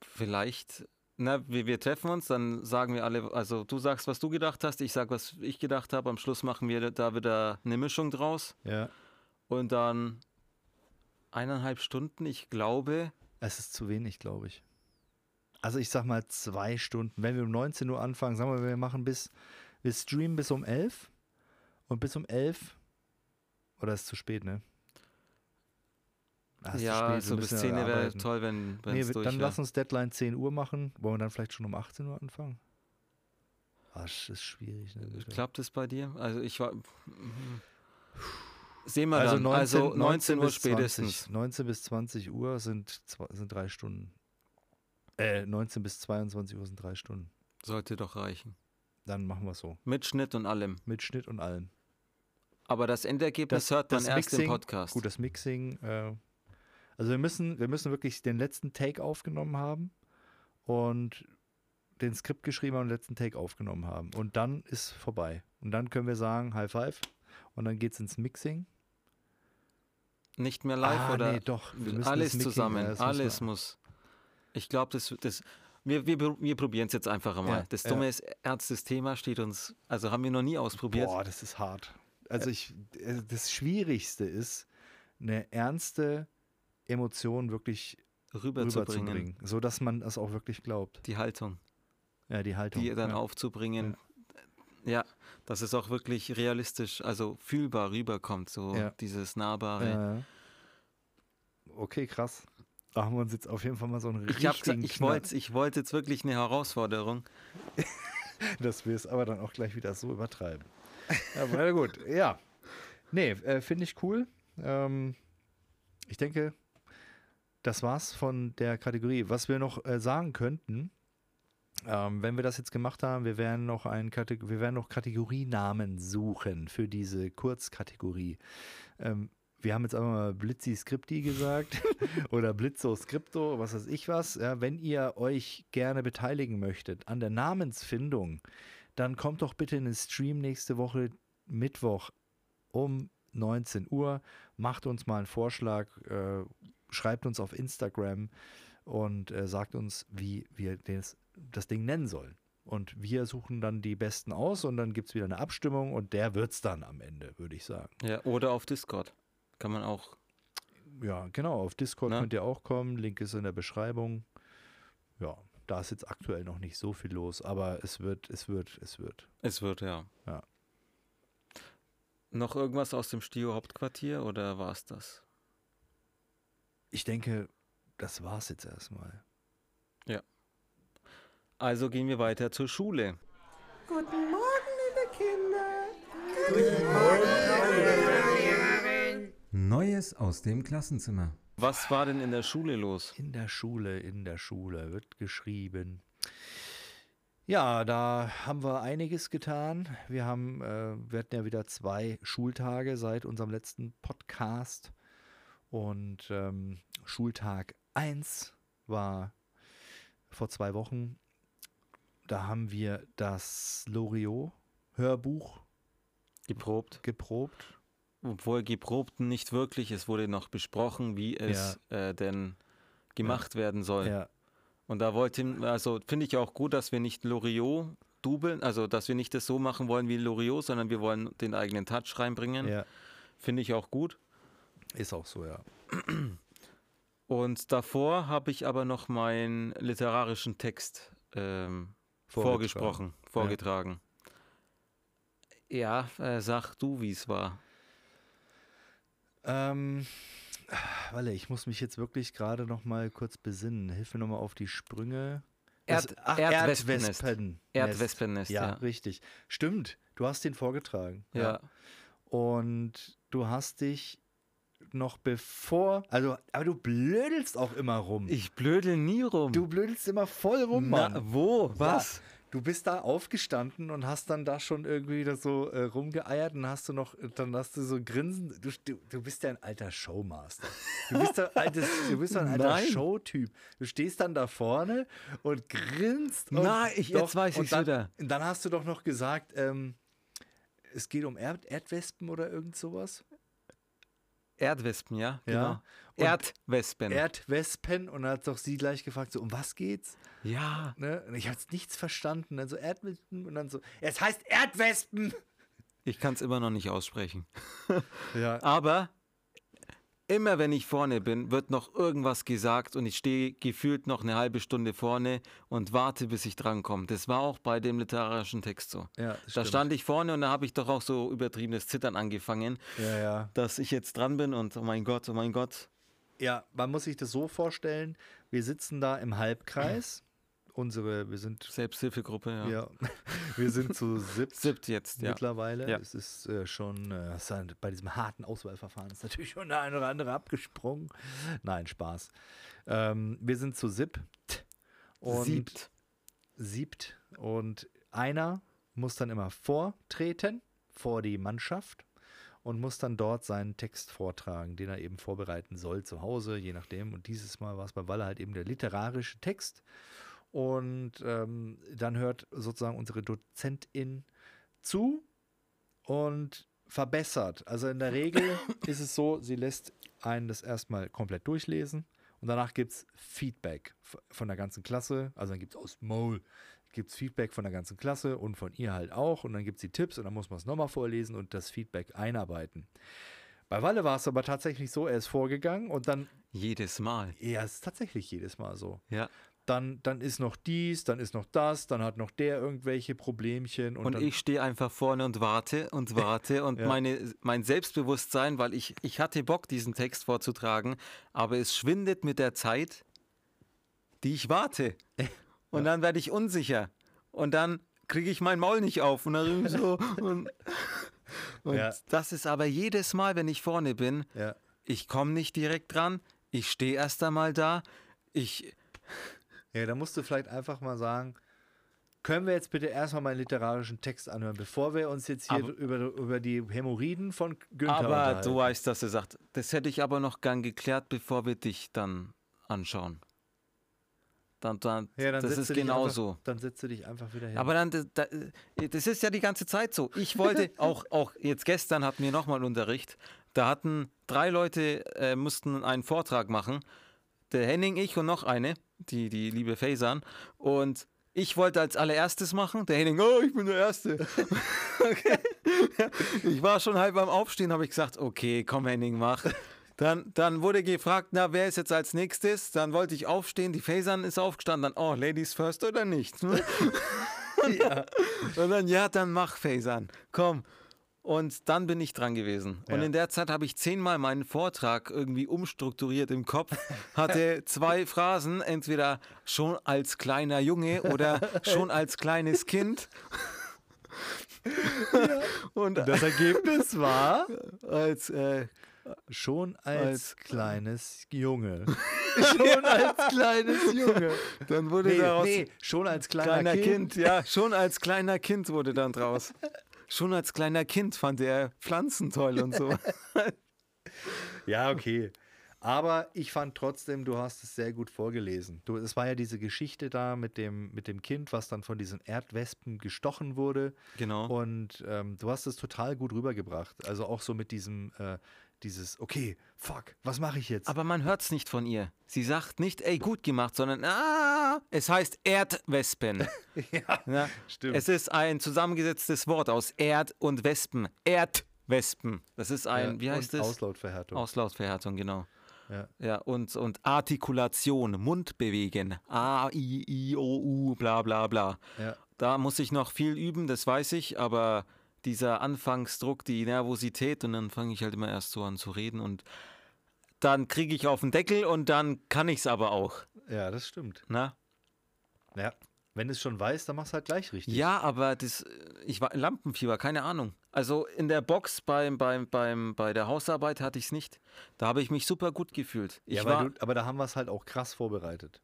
vielleicht, na, wir, wir treffen uns, dann sagen wir alle, also du sagst, was du gedacht hast, ich sag, was ich gedacht habe. Am Schluss machen wir da wieder eine Mischung draus. Ja. Und dann eineinhalb Stunden, ich glaube, Es ist zu wenig, glaube ich. Also, ich sag mal zwei Stunden. Wenn wir um 19 Uhr anfangen, sagen wir, wir machen bis, wir streamen bis um 11 und bis um 11, oder ist zu spät, ne? Ja, wir so bis müssen 10 ja wäre toll, wenn Nee, es wir- durch dann wär. lass uns Deadline 10 Uhr machen. Wollen wir dann vielleicht schon um 18 Uhr anfangen? Das ist schwierig. Ne? bitte. Klappt es bei dir? Also ich war. Sehen wir also dann. 19, also 19 Uhr bis 20, spätestens. 19 bis 20 Uhr sind, sind drei Stunden. Äh, 19 bis 22 Uhr sind drei Stunden. Sollte doch reichen. Dann machen wir es so. Mit Schnitt und allem. Mit Schnitt und allem. Aber das Endergebnis hört man erst im Podcast. Gut, das Mixing. Äh, also wir müssen, wir müssen wirklich den letzten Take aufgenommen haben und den Skript geschrieben haben und den letzten Take aufgenommen haben. Und dann ist vorbei. Und dann können wir sagen, High Five. Und dann geht es ins Mixing. Nicht mehr live ah, oder nee, doch. Alles Mixing- zusammen. ja, alles müssen muss. Ich glaube, das, das, wir, wir, wir probieren es jetzt einfach einmal. Ja, das ja. Dumme ist, ernstes Thema steht uns, also haben wir noch nie ausprobiert. boah, das ist hart. Also ich, äh, das Schwierigste ist, eine ernste Emotion wirklich rüberzubringen. rüberzubringen, so dass man das auch wirklich glaubt. Die Haltung, Ja, die Haltung. die dann ja. aufzubringen. Ja. dass es auch wirklich realistisch, also fühlbar rüberkommt, so Ja. dieses nahbare. Ja. Okay, krass. Da haben wir uns jetzt auf jeden Fall mal so einen Ich richtigen ich wollte ich wollte jetzt wirklich eine Herausforderung. dass wir es aber dann auch gleich wieder so übertreiben. Aber na gut, ja. Nee, äh, finde ich cool. Ähm, ich denke, das war's von der Kategorie. Was wir noch äh, sagen könnten, ähm, wenn wir das jetzt gemacht haben, wir werden noch einen Kategor wir werden noch Kategorienamen suchen für diese Kurzkategorie. Ähm, wir haben jetzt einfach mal Blitzi Skripti gesagt oder Blitzo Skripto, was weiß ich was. Ja, wenn ihr euch gerne beteiligen möchtet an der Namensfindung, dann kommt doch bitte in den Stream nächste Woche Mittwoch um 19 Uhr. Macht uns mal einen Vorschlag, äh, schreibt uns auf Instagram und äh, sagt uns, wie wir das, das Ding nennen sollen. Und wir suchen dann die Besten aus und dann gibt es wieder eine Abstimmung und der wird es dann am Ende, würde ich sagen. Ja, oder auf Discord. Kann man auch. Ja, genau. Auf Discord Ne? könnt ihr auch kommen. Link ist in der Beschreibung. Ja, da ist jetzt aktuell noch nicht so viel los, aber es wird, es wird, es wird. Es wird, ja. Ja. Noch irgendwas aus dem Stio Hauptquartier oder war es das? Ich denke, das war's jetzt erstmal. Also gehen wir weiter zur Schule. Guten Morgen, liebe Kinder. Neues aus dem Klassenzimmer. Was war denn in der Schule los? In der Schule, in der Schule wird geschrieben. Ja, da haben wir einiges getan. Wir haben, äh, wir hatten ja wieder zwei Schultage seit unserem letzten Podcast. Und ähm, Schultag 1 war vor zwei Wochen. Da haben wir das Loriot-Hörbuch Geprobt. geprobt. Obwohl geprobt nicht wirklich, es wurde noch besprochen, wie es äh, denn gemacht werden soll. Ja, Und da wollte, also finde ich auch gut, dass wir nicht Loriot dubeln, also dass wir nicht das so machen wollen wie Loriot, sondern wir wollen den eigenen Touch reinbringen. ja, Finde ich auch gut. Ist auch so, ja. Und davor habe ich aber noch meinen literarischen Text ähm, vorgesprochen, vorgetragen. Ja, äh, sag du, wie es war. Ähm, Walle, ich muss mich jetzt wirklich gerade noch mal kurz besinnen. Hilf mir noch mal auf die Sprünge. Erd- ach, Erdwespennest. Erdwespennest. Erdwespennest, Ja, ja. richtig. Stimmt. Du hast den vorgetragen. Ja. Und du hast dich noch bevor, also, aber du blödelst auch immer rum. Ich blödel nie rum. du blödelst immer voll rum, Mann. Na, wo? Was? Ja, du bist da aufgestanden und hast dann da schon irgendwie da so äh, rumgeeiert und hast du noch, dann hast du so grinsen. Du, du, du bist ja ein alter Showmaster. Du bist ja altes, du bist ein alter. Showtyp. Du stehst dann da vorne und grinst. Und Nein, ich- jetzt weiß dann, wieder. Und dann hast du doch noch gesagt, ähm, es geht um Erd Erdwespen oder irgend sowas. Erdwespen, ja? Ja. Genau. Erdwespen. Erdwespen und dann hat doch sie gleich gefragt, so um was geht's? ja. Ne? Und ich habe nichts verstanden. Dann so Erdwespen und dann so, es heißt Erdwespen. Ich kann es immer noch nicht aussprechen. Ja, Aber immer wenn ich vorne bin, wird noch irgendwas gesagt und ich stehe gefühlt noch eine halbe Stunde vorne und warte, bis ich drankomme. Das war auch bei dem literarischen Text so. ja Da stand ich vorne und da habe ich doch auch so übertriebenes Zittern angefangen, Ja, ja. dass ich jetzt dran bin und oh mein Gott, oh mein Gott. Ja, man muss sich das so vorstellen, wir sitzen da im Halbkreis. Unsere, wir sind, Selbsthilfegruppe, ja. ja, wir sind zu siebt Siebt jetzt, ja. mittlerweile. Ja. Es ist äh, schon, äh, bei diesem harten Auswahlverfahren ist natürlich schon der eine oder andere abgesprungen. Nein, Spaß. Ähm, wir sind zu siebt. Und Siebt. siebt. Und einer muss dann immer vortreten vor die Mannschaft und muss dann dort seinen Text vortragen, den er eben vorbereiten soll zu Hause, je nachdem. Und dieses Mal war es bei Walle halt eben der literarische Text. Und ähm, dann hört sozusagen unsere Dozentin zu und verbessert. Also in der Regel ist es so, sie lässt einen das erstmal komplett durchlesen und danach gibt es Feedback von der ganzen Klasse. Also dann gibt es aus Maul gibt es Feedback von der ganzen Klasse und von ihr halt auch. Und dann gibt es die Tipps und dann muss man es nochmal vorlesen und das Feedback einarbeiten. Bei Walle war es aber tatsächlich so, er ist vorgegangen und dann, Jedes Mal. ja, es ist tatsächlich jedes Mal so. Ja. Dann, dann ist noch dies, dann ist noch das, dann hat noch der irgendwelche Problemchen. Und, Und ich stehe einfach vorne und warte und warte und Ja. meine, mein Selbstbewusstsein, weil ich, ich hatte Bock, diesen Text vorzutragen, aber es schwindet mit der Zeit, die ich warte. Und dann werde ich unsicher. Und dann kriege ich mein Maul nicht auf. Und dann so. Und, und Ja. das ist aber jedes Mal, wenn ich vorne bin, Ja. ich komme nicht direkt dran. Ich stehe erst einmal da. Ich, Ja, da musst du vielleicht einfach mal sagen, können wir jetzt bitte erstmal meinen literarischen Text anhören, bevor wir uns jetzt hier Aber- über, über die Hämorrhoiden von Günther aber du weißt, dass er sagt, das hätte ich aber noch gern geklärt, bevor wir dich dann anschauen. Dann, dann, ja, dann das ist du dich genauso. Einfach, dann setzt du dich einfach wieder hin. Aber dann, das, das- das ist ja die ganze Zeit so. Ich wollte, auch, auch jetzt gestern hatten wir nochmal Unterricht, da hatten drei Leute, äh, mussten einen Vortrag machen, der Henning, ich und noch eine, die, die liebe Faisan. Und ich wollte als allererstes machen, der Henning, oh, ich bin der Erste. okay. Ja, ich war schon halb beim Aufstehen, habe ich gesagt, okay, komm Henning, mach. Dann, dann wurde gefragt, na, wer ist jetzt als nächstes? Dann wollte ich aufstehen, die Faisan ist aufgestanden, dann, oh, Ladies first oder nicht? Und dann, ja, dann mach Faisan, komm. Und dann bin ich dran gewesen. Und Ja. in der Zeit habe ich zehnmal meinen Vortrag irgendwie umstrukturiert im Kopf. Hatte zwei Phrasen, entweder schon als kleiner Junge oder schon als kleines Kind. Und das Ergebnis war, als, äh, Schon als, Als- kleines Junge. schon als kleines Junge. Dann wurde Nee, daraus nee, schon als kleiner, kleiner kind. kind. Ja, schon als kleiner Kind wurde dann draus. Schon als kleiner Kind fand er Pflanzen toll und so. Ja, okay. Aber ich fand trotzdem, du hast es sehr gut vorgelesen. Du, es war ja diese Geschichte da mit dem, mit dem Kind, was dann von diesen Erdwespen gestochen wurde. Genau. Und ähm, du hast es total gut rübergebracht. Also auch so mit diesem, äh, dieses, okay, fuck, was mache ich jetzt? Aber man hört es nicht von ihr. Sie sagt nicht, ey, gut gemacht, sondern, ah, es heißt Erdwespen. ja, Ja, stimmt. Es ist ein zusammengesetztes Wort aus Erd und Wespen. Erdwespen. Das ist ein, Ja, wie heißt es? Auslautverhärtung. Auslautverhärtung, genau. Ja. Ja, und, und Artikulation, Mund bewegen. A, I, I, O, U, bla, bla, bla. Ja. Da muss ich noch viel üben, das weiß ich, aber dieser Anfangsdruck, die Nervosität und dann fange ich halt immer erst so an zu reden und dann kriege ich auf den Deckel und dann kann ich es aber auch. ja, das stimmt. Na? Ja. Wenn es schon weißt, dann machst du halt gleich richtig. Ja, aber das, ich war Lampenfieber, keine Ahnung. Also in der Box beim, beim, beim, bei der Hausarbeit hatte ich es nicht. Da habe ich mich super gut gefühlt. Ich ja, war, du, aber da haben wir es halt auch krass vorbereitet.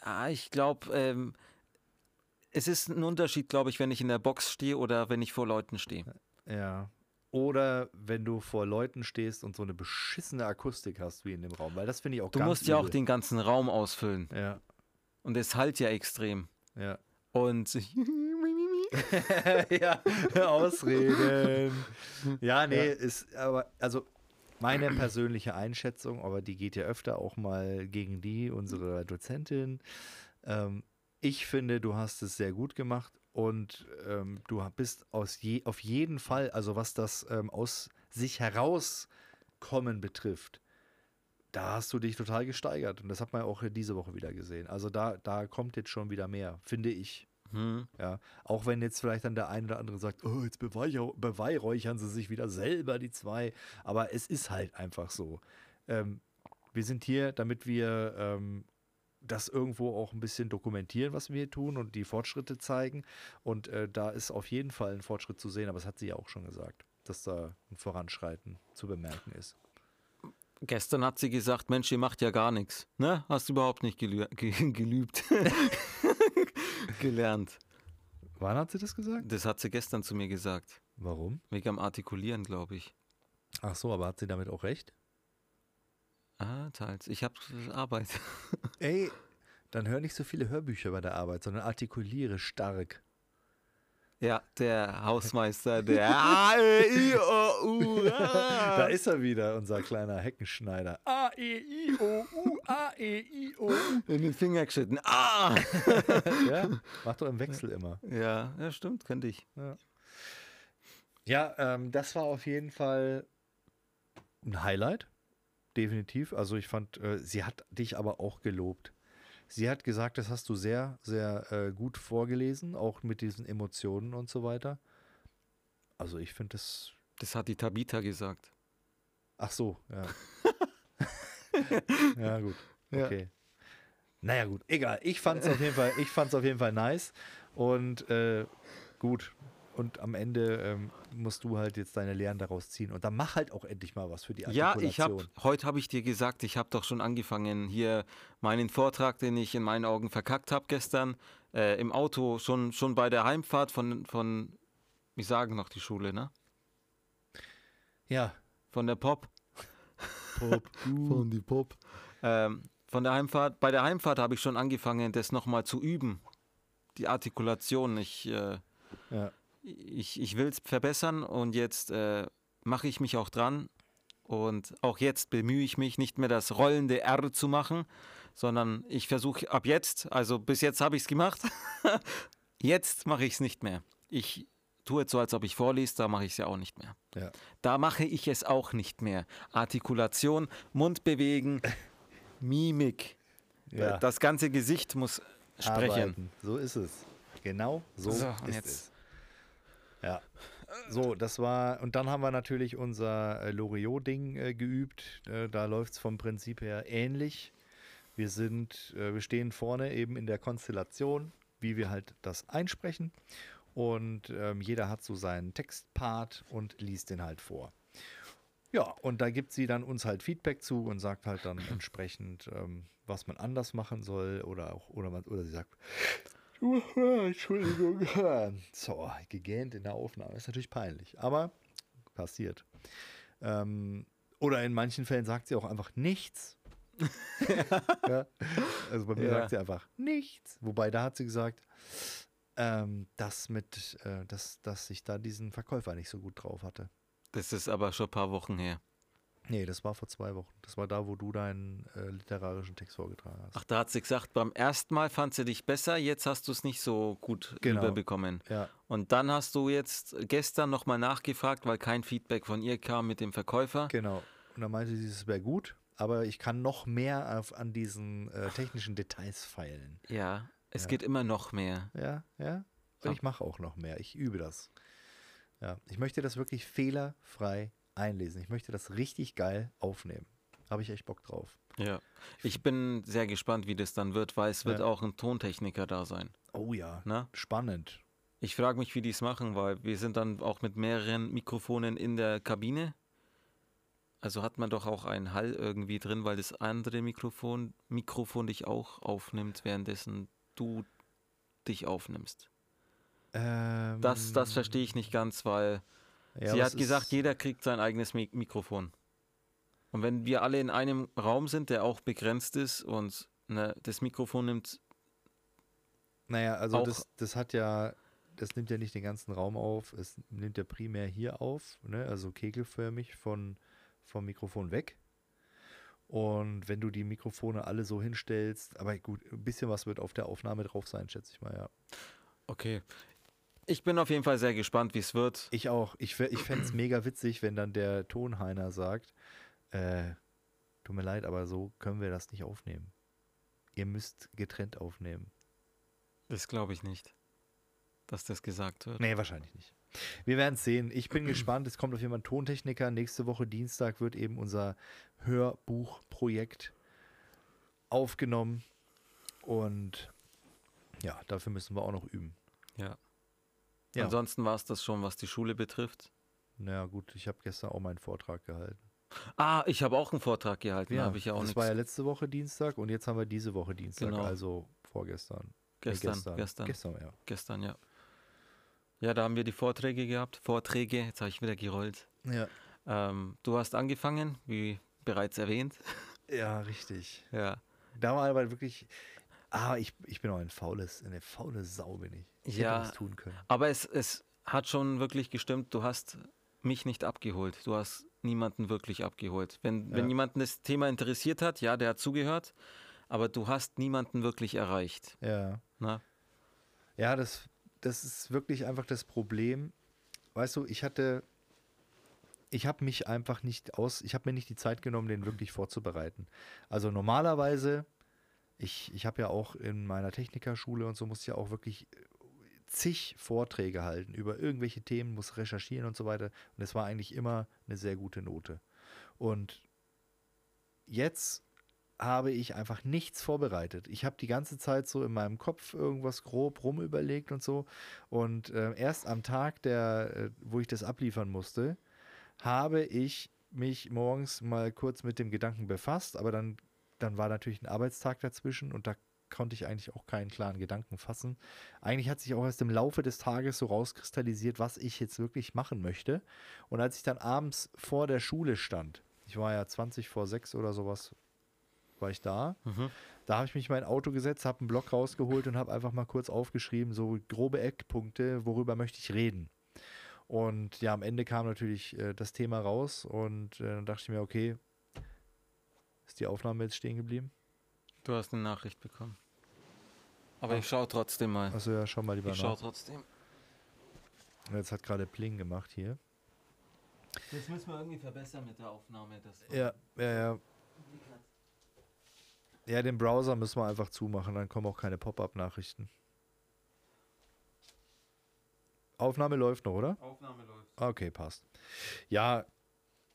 ah, ich glaube, ähm, es ist ein Unterschied, glaube ich, wenn ich in der Box stehe oder wenn ich vor Leuten stehe. Ja. Oder wenn du vor Leuten stehst und so eine beschissene Akustik hast wie in dem Raum, weil das finde ich auch Du musst ja auch übel. den ganzen Raum ausfüllen Ja, und es halt ja extrem. ja. Und ja, Ausreden. Ja, nee, ist aber, also meine persönliche Einschätzung, aber die geht ja öfter auch mal gegen die unserer Dozentin. Ähm, ich finde, du hast es sehr gut gemacht und ähm, du bist aus je, auf jeden Fall, also was das ähm, aus sich herauskommen betrifft, da hast du dich total gesteigert. Und das hat man auch diese Woche wieder gesehen. Also da, da kommt jetzt schon wieder mehr, finde ich. hm, Ja, auch wenn jetzt vielleicht dann der eine oder andere sagt, oh, jetzt beweihräu- beweihräuchern sie sich wieder selber, die zwei. Aber es ist halt einfach so. Ähm, wir sind hier, damit wir ähm, das irgendwo auch ein bisschen dokumentieren, was wir hier tun und die Fortschritte zeigen. Und äh, da ist auf jeden Fall ein Fortschritt zu sehen, aber das hat sie ja auch schon gesagt, dass da ein Voranschreiten zu bemerken ist. gestern hat sie gesagt, Mensch, ihr macht ja gar nichts. Ne? Hast du überhaupt nicht gelü ge gelübt. Gelernt. Wann hat sie das gesagt? Das hat sie gestern zu mir gesagt. Warum? Wegen am Artikulieren, glaube ich. Ach so, aber hat sie damit auch recht? Ah, teils. Ich habe Arbeit. Ey, dann hör nicht so viele Hörbücher bei der Arbeit, sondern artikuliere stark. Ja, der Hausmeister, der A, E, I, O, U. Da Ah. ist er wieder, unser kleiner Heckenschneider. A, E, I, O, U, A, E, I, O, U. In den Finger geschnitten. Ah! Ja, mach doch im Wechsel immer. Ja, ja, stimmt, könnte ich. Ja, ähm, das war auf jeden Fall ein Highlight. Definitiv. Also ich fand, äh, sie hat dich aber auch gelobt. Sie hat gesagt, das hast du sehr, sehr äh, gut vorgelesen, auch mit diesen Emotionen und so weiter. Also ich finde das. Das hat die Tabitha gesagt. Ach so, ja. ja, gut. Ja. Okay. Naja, gut, egal. Ich fand es auf jeden Fall, ich fand's auf jeden Fall nice. Und äh, gut. Und am Ende ähm, musst du halt jetzt deine Lehren daraus ziehen. Und dann mach halt auch endlich mal was für die Ja, ich habe, Artikulation. heute habe ich dir gesagt, ich habe doch schon angefangen, hier meinen Vortrag, den ich in meinen Augen verkackt habe gestern, äh, im Auto, schon, schon bei der Heimfahrt von, von, wie sagen noch die Schule, ne? Ja. Von der Pop. Pop. Von die Pop. Ähm, von der Heimfahrt, bei der Heimfahrt habe ich schon angefangen, das nochmal zu üben. Die Artikulation. Ich, äh, Ja. Ich, ich will es verbessern und jetzt äh, mache ich mich auch dran. Und auch jetzt bemühe ich mich, nicht mehr das rollende R zu machen, sondern ich versuche ab jetzt, also bis jetzt habe ich es gemacht, jetzt mache ich es nicht mehr. Ich tue jetzt so, als ob ich vorlese, da mache ich es ja auch nicht mehr. Ja. Da mache ich es auch nicht mehr. Artikulation, Mund bewegen, Mimik. Ja. Das ganze Gesicht muss sprechen. Arbeiten. So ist es. Genau so, So, ist jetzt- es. Ja. So, das war, und dann haben wir natürlich unser äh, Loriot-Ding äh, geübt. Äh, da läuft es vom Prinzip her ähnlich. Wir sind, äh, wir stehen vorne eben in der Konstellation, wie wir halt das einsprechen. Und ähm, jeder hat so seinen Textpart und liest den halt vor. Ja, und da gibt sie dann uns halt Feedback zu und sagt halt dann entsprechend, ähm, was man anders machen soll oder auch, oder, man, oder sie sagt, Entschuldigung, so, gegähnt in der Aufnahme. Ist natürlich peinlich, aber passiert. Ähm, oder in manchen Fällen sagt sie auch einfach nichts. ja. Also bei mir Ja. sagt sie einfach nichts. Wobei da hat sie gesagt, ähm, dass mit, äh, dass, dass ich da diesen Verkäufer nicht so gut drauf hatte. Das ist aber schon ein paar Wochen her. Nee, das war vor zwei Wochen. Das war da, wo du deinen äh, literarischen Text vorgetragen hast. Ach, da hat sie gesagt, beim ersten Mal fand sie dich besser, jetzt hast du es nicht so gut Genau. überbekommen. Ja, Und dann hast du jetzt gestern nochmal nachgefragt, weil kein Feedback von ihr kam mit dem Verkäufer. genau. Und dann meinte sie, es wäre gut, aber ich kann noch mehr auf, an diesen äh, technischen Details feilen. Ja, es Ja. geht immer noch mehr. Ja, ja. Und ich mache auch noch mehr. Ich übe das. Ja, ich möchte das wirklich fehlerfrei einlesen. Ich möchte das richtig geil aufnehmen. Habe ich echt Bock drauf. Ja. Ich bin sehr gespannt, wie das dann wird, weil es wird Ja. auch ein Tontechniker da sein. Oh ja, Ne? spannend. Ich frage mich, wie die es machen, weil wir sind dann auch mit mehreren Mikrofonen in der Kabine. Also hat man doch auch einen Hall irgendwie drin, weil das andere Mikrofon, Mikrofon dich auch aufnimmt, währenddessen du dich aufnimmst. Ähm, Das, das verstehe ich nicht ganz, weil ja, sie hat gesagt, jeder kriegt sein eigenes Mi Mikrofon. Und wenn wir alle in einem Raum sind, der auch begrenzt ist und ne, das Mikrofon nimmt, Naja, also das, das hat ja, das nimmt ja nicht den ganzen Raum auf. Es nimmt ja primär hier auf, ne? also kegelförmig von, vom Mikrofon weg. Und wenn du die Mikrofone alle so hinstellst, aber gut, ein bisschen was wird auf der Aufnahme drauf sein, schätze ich mal, ja. okay. Ich bin auf jeden Fall sehr gespannt, wie es wird. Ich auch. Ich, ich fände es mega witzig, wenn dann der Tonheiner sagt, äh, tut mir leid, aber so können wir das nicht aufnehmen. Ihr müsst getrennt aufnehmen. Das glaube ich nicht, dass das gesagt wird. Nee, wahrscheinlich nicht. Wir werden es sehen. Ich bin gespannt. Es kommt auf jeden Fall ein Tontechniker. Nächste Woche Dienstag wird eben unser Hörbuchprojekt aufgenommen. Und ja, dafür müssen wir auch noch üben. Ja. Ja. Ansonsten war es das schon, was die Schule betrifft. Naja, gut, ich habe gestern auch meinen Vortrag gehalten. Ah, ich habe auch einen Vortrag gehalten, da habe ich ja auch das war ja letzte Woche Dienstag und jetzt haben wir diese Woche Dienstag, Genau. also vorgestern. Gestern, gestern. gestern, Gestern, ja. gestern, ja. Ja, da haben wir die Vorträge gehabt. Vorträge, jetzt habe ich wieder gerollt. Ja, Ähm, du hast angefangen, wie bereits erwähnt. ja richtig. Ja. Da war aber wirklich. Ah, ich, ich bin auch ein faules, eine faule Sau bin ich. Ich Ja. hätte was tun können. Aber es, es hat schon wirklich gestimmt, du hast mich nicht abgeholt. Du hast niemanden wirklich abgeholt. Wenn, wenn Ja. jemanden das Thema interessiert hat, ja, der hat zugehört, aber du hast niemanden wirklich erreicht. Ja. Na? Ja, das, das ist wirklich einfach das Problem. Weißt du, ich hatte, ich habe mich einfach nicht aus, ich habe mir nicht die Zeit genommen, den wirklich vorzubereiten. Also normalerweise, ich, ich habe ja auch in meiner Technikerschule und so musste ich ja auch wirklich zig Vorträge halten über irgendwelche Themen, muss recherchieren und so weiter. Und es war eigentlich immer eine sehr gute Note. Und jetzt habe ich einfach nichts vorbereitet. Ich habe die ganze Zeit so in meinem Kopf irgendwas grob rumüberlegt und so. Und äh, erst am Tag, der, äh, wo ich das abliefern musste, habe ich mich morgens mal kurz mit dem Gedanken befasst, aber dann, dann war natürlich ein Arbeitstag dazwischen und da konnte ich eigentlich auch keinen klaren Gedanken fassen. Eigentlich hat sich auch erst im Laufe des Tages so rauskristallisiert, was ich jetzt wirklich machen möchte. Und als ich dann abends vor der Schule stand, ich war ja 20 vor 6 oder sowas, war ich da. Mhm. Da habe ich mich in mein Auto gesetzt, habe einen Block rausgeholt und habe einfach mal kurz aufgeschrieben, so grobe Eckpunkte, worüber möchte ich reden. Und ja, am Ende kam natürlich äh, das Thema raus und äh, dann dachte ich mir, okay, ist die Aufnahme jetzt stehen geblieben? Du hast eine Nachricht bekommen. Aber ich schaue trotzdem mal. Achso, ja, schau mal lieber Ich schaue nach. trotzdem. Jetzt hat gerade Pling gemacht hier. Das müssen wir irgendwie verbessern mit der Aufnahme. Das Ja, ja, ja. Ja, den Browser müssen wir einfach zumachen, dann kommen auch keine Pop-up-Nachrichten. Aufnahme läuft noch, oder? Aufnahme läuft. Ah, Okay, passt. Ja,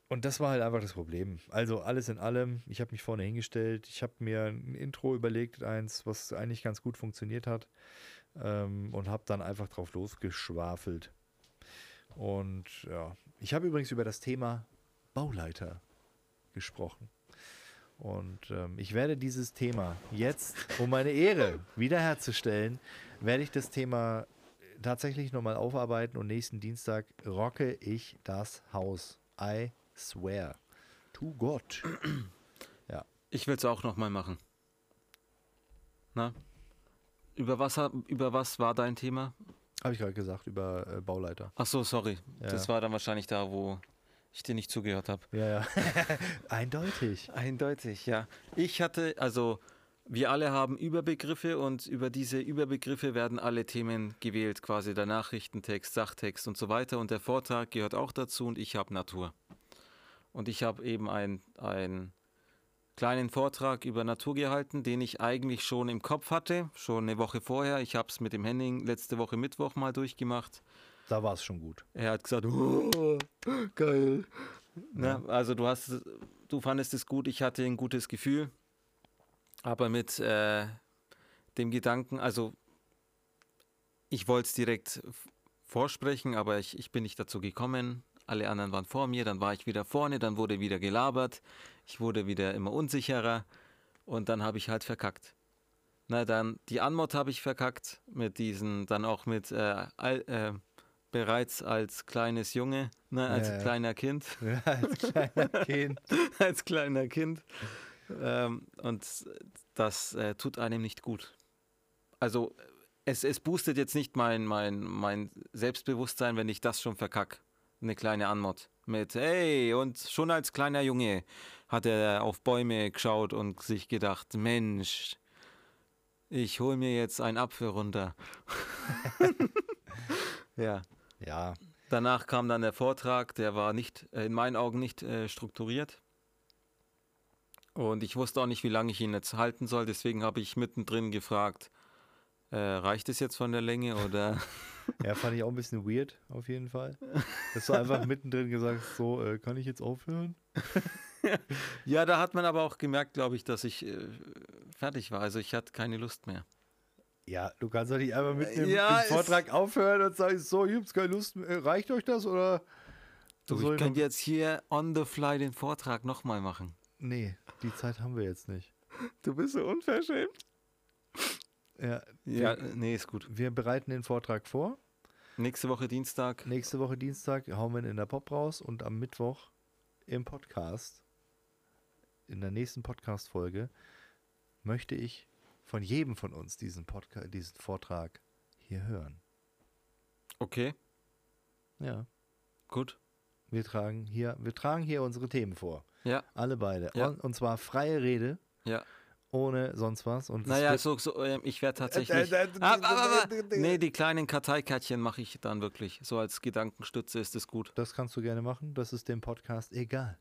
und das war halt einfach das Problem. Also alles in allem, ich habe mich vorne hingestellt, ich habe mir ein Intro überlegt, eins, was eigentlich ganz gut funktioniert hat, ähm, und habe dann einfach drauf losgeschwafelt. Und ja, ich habe übrigens über das Thema Bauleiter gesprochen. Und ähm, ich werde dieses Thema jetzt, um meine Ehre wiederherzustellen, werde ich das Thema tatsächlich nochmal aufarbeiten und nächsten Dienstag rocke ich das Haus. I swear. To God. Ich will es auch nochmal machen. Na? Über was, über was war dein Thema? Habe ich gerade gesagt, über äh, Bauleiter. Ach so, sorry. Ja. Das war dann wahrscheinlich da, wo ich dir nicht zugehört habe. Ja, ja. Eindeutig. Eindeutig, ja. Ich hatte, also wir alle haben Überbegriffe und über diese Überbegriffe werden alle Themen gewählt, quasi der Nachrichtentext, Sachtext und so weiter. Und der Vortrag gehört auch dazu und ich habe Natur. Und ich habe eben ein, ein kleinen Vortrag über Natur gehalten, den ich eigentlich schon im Kopf hatte, schon eine Woche vorher. Ich habe es mit dem Henning letzte Woche Mittwoch mal durchgemacht. Da war es schon gut. Er hat gesagt, oh, geil. Ne? Also du hast, du fandest es gut, ich hatte ein gutes Gefühl, aber mit äh, dem Gedanken, also ich wollte es direkt vorsprechen, aber ich, ich bin nicht dazu gekommen. Alle anderen waren vor mir, dann war ich wieder vorne, dann wurde wieder gelabert, ich wurde wieder immer unsicherer und dann habe ich halt verkackt. Na dann, die Anmod habe ich verkackt mit diesen, dann auch mit äh, all, äh, bereits als kleines Junge, ne, als Ja, kleiner Kind, Ja, als kleiner Kind. als kleiner Kind. Ähm, und das äh, tut einem nicht gut. Also es, es boostet jetzt nicht mein, mein, mein Selbstbewusstsein, wenn ich das schon verkack. Eine kleine Anmod mit, hey, und schon als kleiner Junge hat er auf Bäume geschaut und sich gedacht, Mensch, ich hol mir jetzt einen Apfel runter. ja. Ja, Danach kam dann der Vortrag, der war nicht, äh, in meinen Augen nicht äh, strukturiert. Und ich wusste auch nicht, wie lange ich ihn jetzt halten soll, deswegen habe ich mittendrin gefragt, äh, reicht es jetzt von der Länge oder? ja, fand ich auch ein bisschen weird, auf jeden Fall. Dass du einfach mittendrin gesagt hast, so, äh, kann ich jetzt aufhören? ja, da hat man aber auch gemerkt, glaube ich, dass ich äh, fertig war. Also ich hatte keine Lust mehr. Ja, du kannst doch nicht einfach mit dem, Ja, dem Vortrag aufhören und sagen, so, ihr habt keine Lust mehr. Reicht euch das oder? Du, soll ich könnte jetzt hier on the fly den Vortrag nochmal machen. Nee, die Zeit haben wir jetzt nicht. Du bist so unverschämt. Ja, Ja, wir, nee, ist gut. wir bereiten den Vortrag vor. Nächste Woche Dienstag. Nächste Woche Dienstag hauen wir ihn in der Pop raus und am Mittwoch im Podcast, in der nächsten Podcast-Folge, möchte ich von jedem von uns diesen, Podca diesen Vortrag hier hören. Okay, Ja. gut. Wir tragen hier, wir tragen hier unsere Themen vor. Ja, Alle beide. Ja. Und, und zwar freie Rede, ja. Ohne sonst was. Und Naja, so, so ähm, ich werde tatsächlich. Äh, äh, Ah, aber, aber, aber, nee, die kleinen Karteikärtchen mache ich dann wirklich. So als Gedankenstütze ist es gut. das kannst du gerne machen. Das ist dem Podcast egal.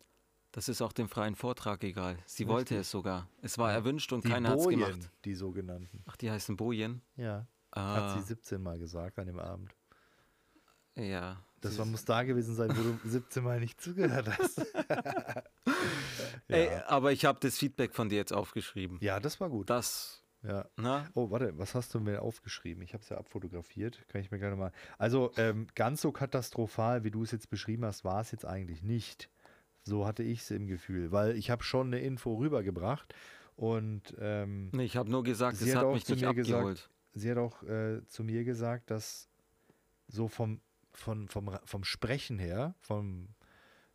Das ist auch dem freien Vortrag egal. Sie wollte Richtig. es sogar. Es war erwünscht und Die keiner hat es gemacht. die sogenannten. Ach, die heißen Bojen? Ja, Ah, hat sie 17 Mal gesagt an dem Abend. ja. Das war, muss da gewesen sein, wo du 17 Mal nicht zugehört hast. ja. Ey, aber ich habe das Feedback von dir jetzt aufgeschrieben. ja, das war gut. Das, Ja. na? Oh, warte, was hast du mir aufgeschrieben? Ich habe es ja abfotografiert. Kann ich mir gerne mal. Also, ähm, ganz so katastrophal, wie du es jetzt beschrieben hast, war es jetzt eigentlich nicht. So hatte ich es im Gefühl, weil ich habe schon eine Info rübergebracht und ähm, Nee, ich habe nur gesagt, Sie es hat hat auch mich zu nicht mir gesagt- abgeholt. sie hat auch äh, zu mir gesagt, dass so vom, von, vom, vom Sprechen her, vom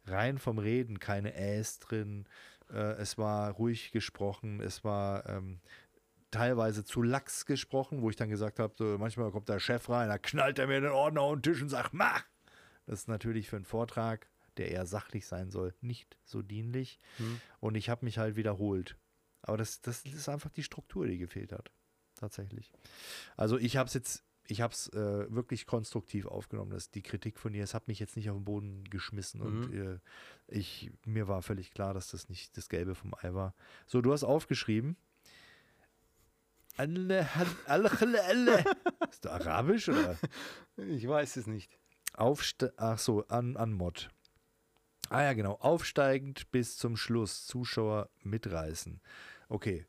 rein vom Reden, keine Äs drin, äh, es war ruhig gesprochen, es war ähm, teilweise zu lax gesprochen, wo ich dann gesagt habe, so, manchmal kommt der Chef rein, da knallt er mir den Ordner auf den Tisch und sagt, mach! Das ist natürlich für einen Vortrag, der eher sachlich sein soll, nicht so dienlich. Hm. Und ich habe mich halt wiederholt. Aber das, das ist einfach die Struktur, die gefehlt hat. Tatsächlich. Also ich habe es jetzt, ich habe es äh, wirklich konstruktiv aufgenommen, dass die Kritik von ihr, es hat mich jetzt nicht auf den Boden geschmissen und äh, ich, mir war völlig klar, dass das nicht das Gelbe vom Ei war. So, du hast aufgeschrieben. Ist du Arabisch oder? Ich weiß es nicht. Aufste Ach so, an, an Mod. Ah ja, genau. Aufsteigend bis zum Schluss. Zuschauer mitreißen. Okay.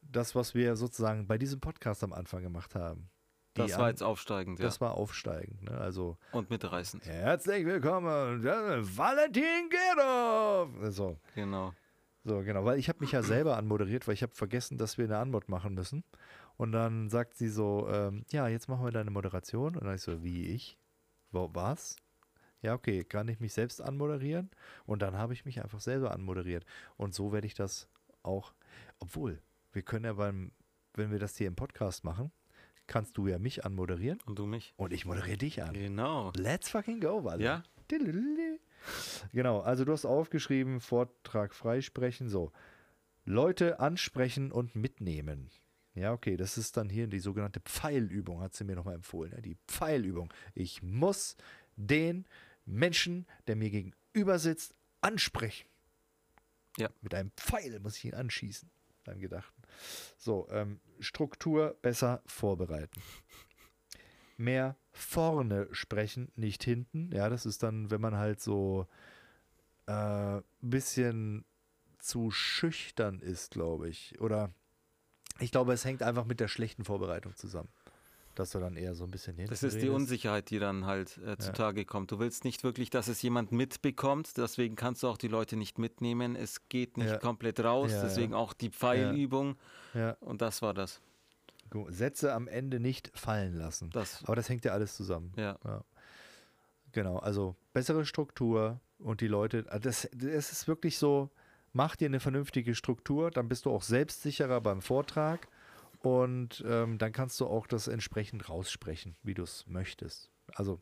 Das, was wir sozusagen bei diesem Podcast am Anfang gemacht haben. Das war jetzt aufsteigend, ja. Das war aufsteigend. Ne? Also Und mitreißend. herzlich willkommen, Valentin Gerov. So, Genau. so genau, weil ich habe mich ja selber anmoderiert, weil ich habe vergessen, dass wir eine Anmod machen müssen. Und dann sagt sie so, ähm, ja, jetzt machen wir deine Moderation. Und dann ich so, wie ich? Was? Ja, okay, kann ich mich selbst anmoderieren? Und dann habe ich mich einfach selber anmoderiert. Und so werde ich das auch, obwohl, wir können ja beim, wenn wir das hier im Podcast machen, kannst du ja mich anmoderieren Und du mich? und ich moderiere dich an. Genau. Let's fucking go, Walle. Ja? Genau, also du hast aufgeschrieben, Vortrag freisprechen, so. Leute ansprechen und mitnehmen. Ja, okay, das ist dann hier die sogenannte Pfeilübung, hat sie mir nochmal empfohlen. Die Pfeilübung. Ich muss den Menschen, der mir gegenüber sitzt, ansprechen. Ja. Mit einem Pfeil muss ich ihn anschießen, beim Gedachten. So, ähm, Struktur besser vorbereiten mehr vorne sprechen, nicht hinten. Ja, das ist dann, wenn man halt so ein äh, bisschen zu schüchtern ist, glaube ich. Oder ich glaube, es hängt einfach mit der schlechten Vorbereitung zusammen. Dass du dann eher so ein bisschen hinten Das ist die. Unsicherheit, die dann halt äh, zutage kommt. Du willst nicht wirklich, dass es jemand mitbekommt, deswegen kannst du auch die Leute nicht mitnehmen. Es geht nicht Ja. komplett raus, Ja, ja. deswegen auch die Pfeilübung. Ja, Und das war das. Sätze am Ende nicht fallen lassen. Das, Aber das hängt ja alles zusammen. ja. Genau, also bessere Struktur und die Leute, also das, das ist wirklich so, mach dir eine vernünftige Struktur, dann bist du auch selbstsicherer beim Vortrag und ähm, dann kannst du auch das entsprechend raussprechen, wie du es möchtest. Also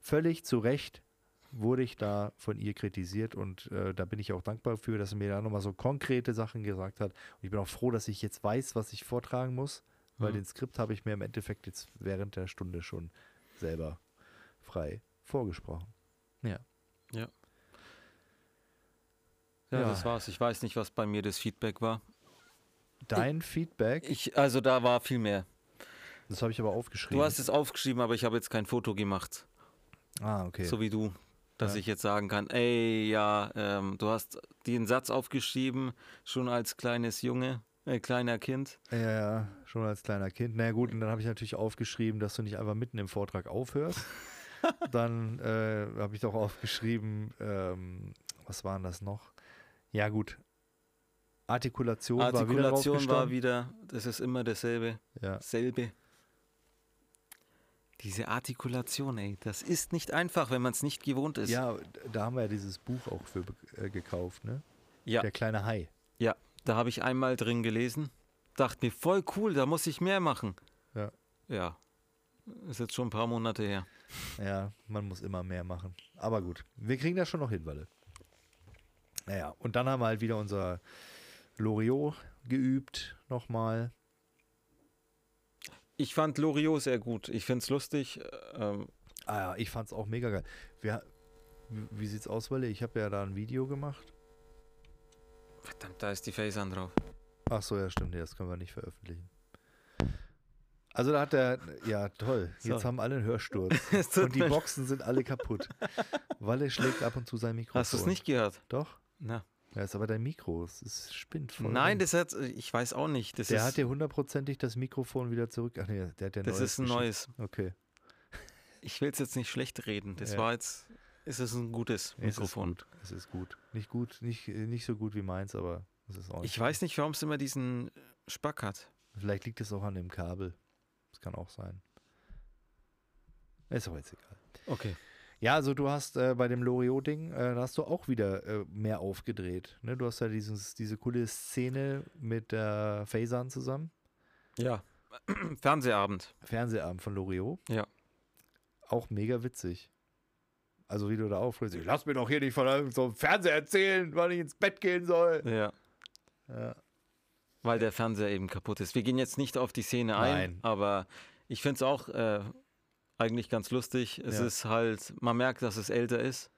völlig zu Recht wurde ich da von ihr kritisiert und äh, da bin ich auch dankbar für, dass sie mir da nochmal so konkrete Sachen gesagt hat. Und ich bin auch froh, dass ich jetzt weiß, was ich vortragen muss, weil Mhm. den Skript habe ich mir im Endeffekt jetzt während der Stunde schon selber frei vorgesprochen. Ja. Ja. Ja, Ja. das war's. Ich weiß nicht, was bei mir das Feedback war. Dein Feedback, Ich, also da war viel mehr. das habe ich aber aufgeschrieben. Du hast es aufgeschrieben, aber ich habe jetzt kein Foto gemacht. ah, okay. So wie du. Dass Ja. ich jetzt sagen kann, ey, ja, ähm, du hast den Satz aufgeschrieben, schon als kleines Junge, äh, kleiner Kind. ja, ja, schon als kleiner Kind. Na ja, gut, und dann habe ich natürlich aufgeschrieben, dass du nicht einfach mitten im Vortrag aufhörst. dann äh, habe ich doch aufgeschrieben, ähm, was waren das noch? Ja, gut. Artikulation, war wieder Artikulation war wieder, das ist immer dasselbe. Ja. Selbe. Diese Artikulation, ey, das ist nicht einfach, wenn man es nicht gewohnt ist. ja, da haben wir ja dieses Buch auch für äh, gekauft, ne? ja, Der kleine Hai. ja. Da habe ich einmal drin gelesen, dachte mir, voll cool, da muss ich mehr machen. Ja. Ja, ist jetzt schon ein paar Monate her. Ja, man muss immer mehr machen. Aber gut, wir kriegen das schon noch hin, Walle. Naja, und dann haben wir halt wieder unser Loriot geübt, nochmal. Ich fand Loriot sehr gut. Ich finde es lustig. Ähm, Ah ja, ich fand's auch mega geil. Wie, wie sieht's aus, Walle? Ich habe ja da ein Video gemacht. verdammt, da ist die Facean drauf. Ach so, ja, stimmt, das können wir nicht veröffentlichen. Also da hat der, ja toll, jetzt Sorry. haben alle einen Hörsturz. Es und die Boxen sind alle kaputt. Walle schlägt ab und zu sein Mikrofon. Hast du es nicht gehört? Doch? Na. Ja, ist aber dein Mikro, es ist, spinnt voll. Nein, das hat, ich weiß auch nicht. Das Der ist, hat dir hundertprozentig das Mikrofon wieder zurück. Ach nee, der hat ja das ist ein neues. Okay. Ich will es jetzt nicht schlecht reden. Das Ja. war jetzt, ist es ein gutes Es ist Mikrofon. gut. Es ist gut. Nicht gut, nicht, nicht so gut wie meins, aber es ist auch nicht Ich weiß nicht, warum es immer diesen Spack hat. Vielleicht liegt es auch an dem Kabel. Das kann auch sein. Ist aber jetzt egal. Okay. Ja, also du hast äh, bei dem Loriot-Ding, äh, da hast du auch wieder äh, mehr aufgedreht. Ne? Du hast ja dieses, diese coole Szene mit der Fasan zusammen. Ja. Fernsehabend. Fernsehabend von Loriot. Ja. Auch mega witzig. Also wie du da aufregst, ich lass mir doch hier nicht von so einem Fernseher erzählen, wann ich ins Bett gehen soll. Ja. Ja. Weil der Fernseher eben kaputt ist. Wir gehen jetzt nicht auf die Szene ein, Nein. aber ich finde es auch äh, eigentlich ganz lustig. Es Ja. ist halt, man merkt, dass es älter ist.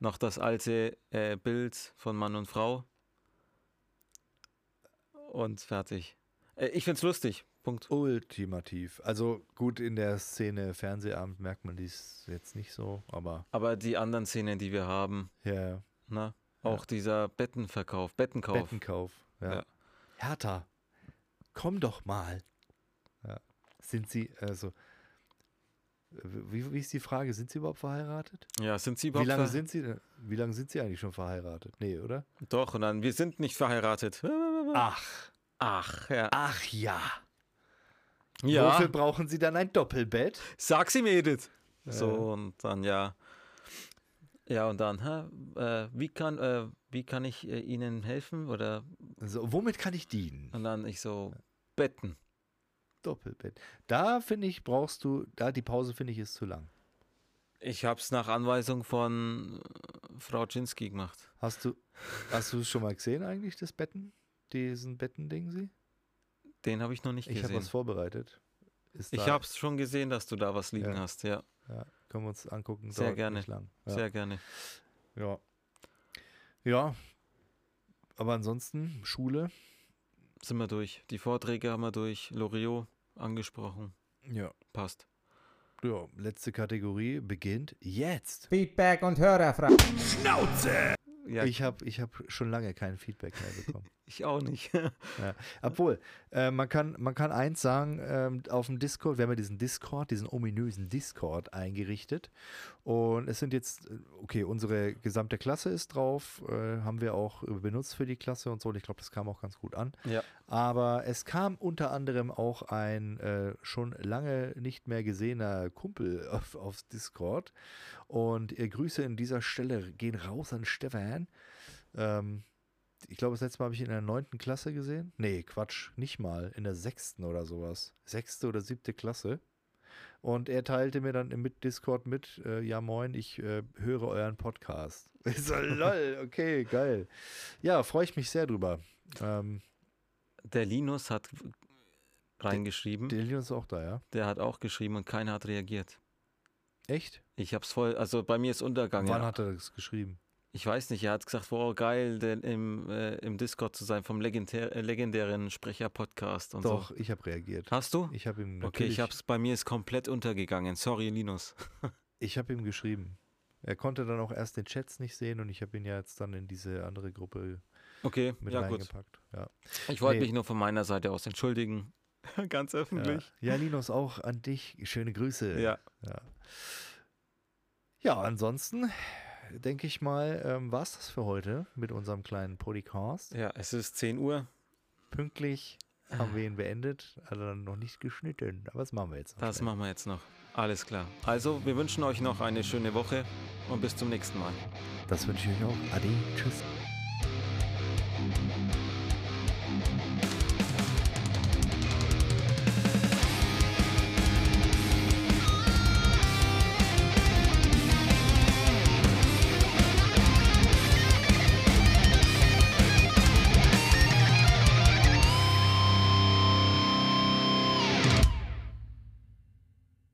Noch das alte äh, Bild von Mann und Frau. Und fertig. Äh, ich finde es lustig. Punkt. Ultimativ. Also gut, in der Szene Fernsehabend merkt man dies jetzt nicht so, aber Aber die anderen Szenen, die wir haben, ja, na, auch dieser Bettenverkauf, Bettenkauf. Bettenkauf. Ja. Ja. Hertha, komm doch mal. Sind Sie, also, wie, wie ist die Frage? Sind Sie überhaupt verheiratet? Ja, sind Sie Wie überhaupt lange ver- sind Sie, denn- wie lange sind Sie eigentlich schon verheiratet? Nee, oder? Doch, und dann, wir sind nicht verheiratet. Ach, Ach, ja. ach ja. Ja, Wofür brauchen Sie dann ein Doppelbett? sag's ihm, Edith. So, und dann, ja. Ja, und dann, hä, äh, wie, kann, äh, wie kann ich äh, Ihnen helfen? Oder, So, womit kann ich dienen? und dann ich so, Betten. Doppelbett. Da finde ich, brauchst du, da die Pause finde ich ist zu lang. Ich hab's nach Anweisung von äh, Frau Czynski gemacht. Hast du, hast du es schon mal gesehen eigentlich, das Betten? Diesen Bettending, Sie? Den habe ich noch nicht Ich habe gesehen. was vorbereitet. Ist Ich da- hab's schon gesehen, dass du da was liegen Ja. hast, ja. Ja, können wir uns angucken. Sehr gerne. Nicht lang. Ja. Sehr gerne. Ja. Ja. Aber ansonsten, Schule. Sind wir durch. Die Vorträge haben wir durch. Loriot angesprochen. Ja. Passt. Ja, letzte Kategorie beginnt jetzt. Feedback und Hörerfragen. Schnauze! Ja, ich, Ich habe ich hab schon lange kein Feedback mehr bekommen. auch nicht. ja. Obwohl, äh, man, kann, man kann eins sagen, ähm, auf dem Discord, wir haben ja diesen Discord, diesen ominösen Discord eingerichtet. Und es sind jetzt, äh, okay, unsere gesamte Klasse ist drauf, äh, haben wir auch benutzt für die Klasse und so. Und ich glaube, das kam auch ganz gut an. ja. Aber es kam unter anderem auch ein äh, schon lange nicht mehr gesehener Kumpel auf, aufs Discord. Und äh, Grüße in dieser Stelle gehen raus an Stefan. Ähm, ich glaube, das letzte Mal habe ich ihn in der neunten Klasse gesehen. Nee, Quatsch, nicht mal. In der sechsten oder sowas. Sechste oder siebte Klasse. Und er teilte mir dann im mit Discord mit, äh, ja moin, ich äh, höre euren Podcast. Ich so, lol, okay, geil. Ja, freue ich mich sehr drüber. Ähm, Der Linus hat reingeschrieben. Der Leon ist auch da, ja? Der hat auch geschrieben und keiner hat reagiert. Echt? Ich hab's voll, also bei mir ist Untergang. Wann Ja. hat er das geschrieben? Ich weiß nicht, er hat gesagt, wow, geil, denn im, äh, im Discord zu sein vom legendär, äh, legendären Sprecher-Podcast und Doch, so. ich habe reagiert. Hast du? Ich habe ihm Okay, ich hab's, bei mir ist komplett untergegangen. Sorry, Linus. ich habe ihm geschrieben. Er konnte dann auch erst den Chats nicht sehen und ich habe ihn ja jetzt dann in diese andere Gruppe Okay, mit ja gut. reingepackt. Ja. Ich wollte Nee. mich nur von meiner Seite aus entschuldigen. Ganz Ja. öffentlich. ja, Linus, auch an dich. Schöne Grüße. Ja. Ja, ja ansonsten denke ich mal, ähm, war es das für heute mit unserem kleinen Podcast. Ja, es ist 10 Uhr. Pünktlich haben wir ihn beendet, hat er dann noch nicht geschnitten. Aber das machen wir jetzt noch. Das schnell. machen wir jetzt noch. Alles klar. Also, wir wünschen euch noch eine schöne Woche und bis zum nächsten Mal. Das wünsche ich euch auch. Ade. Tschüss.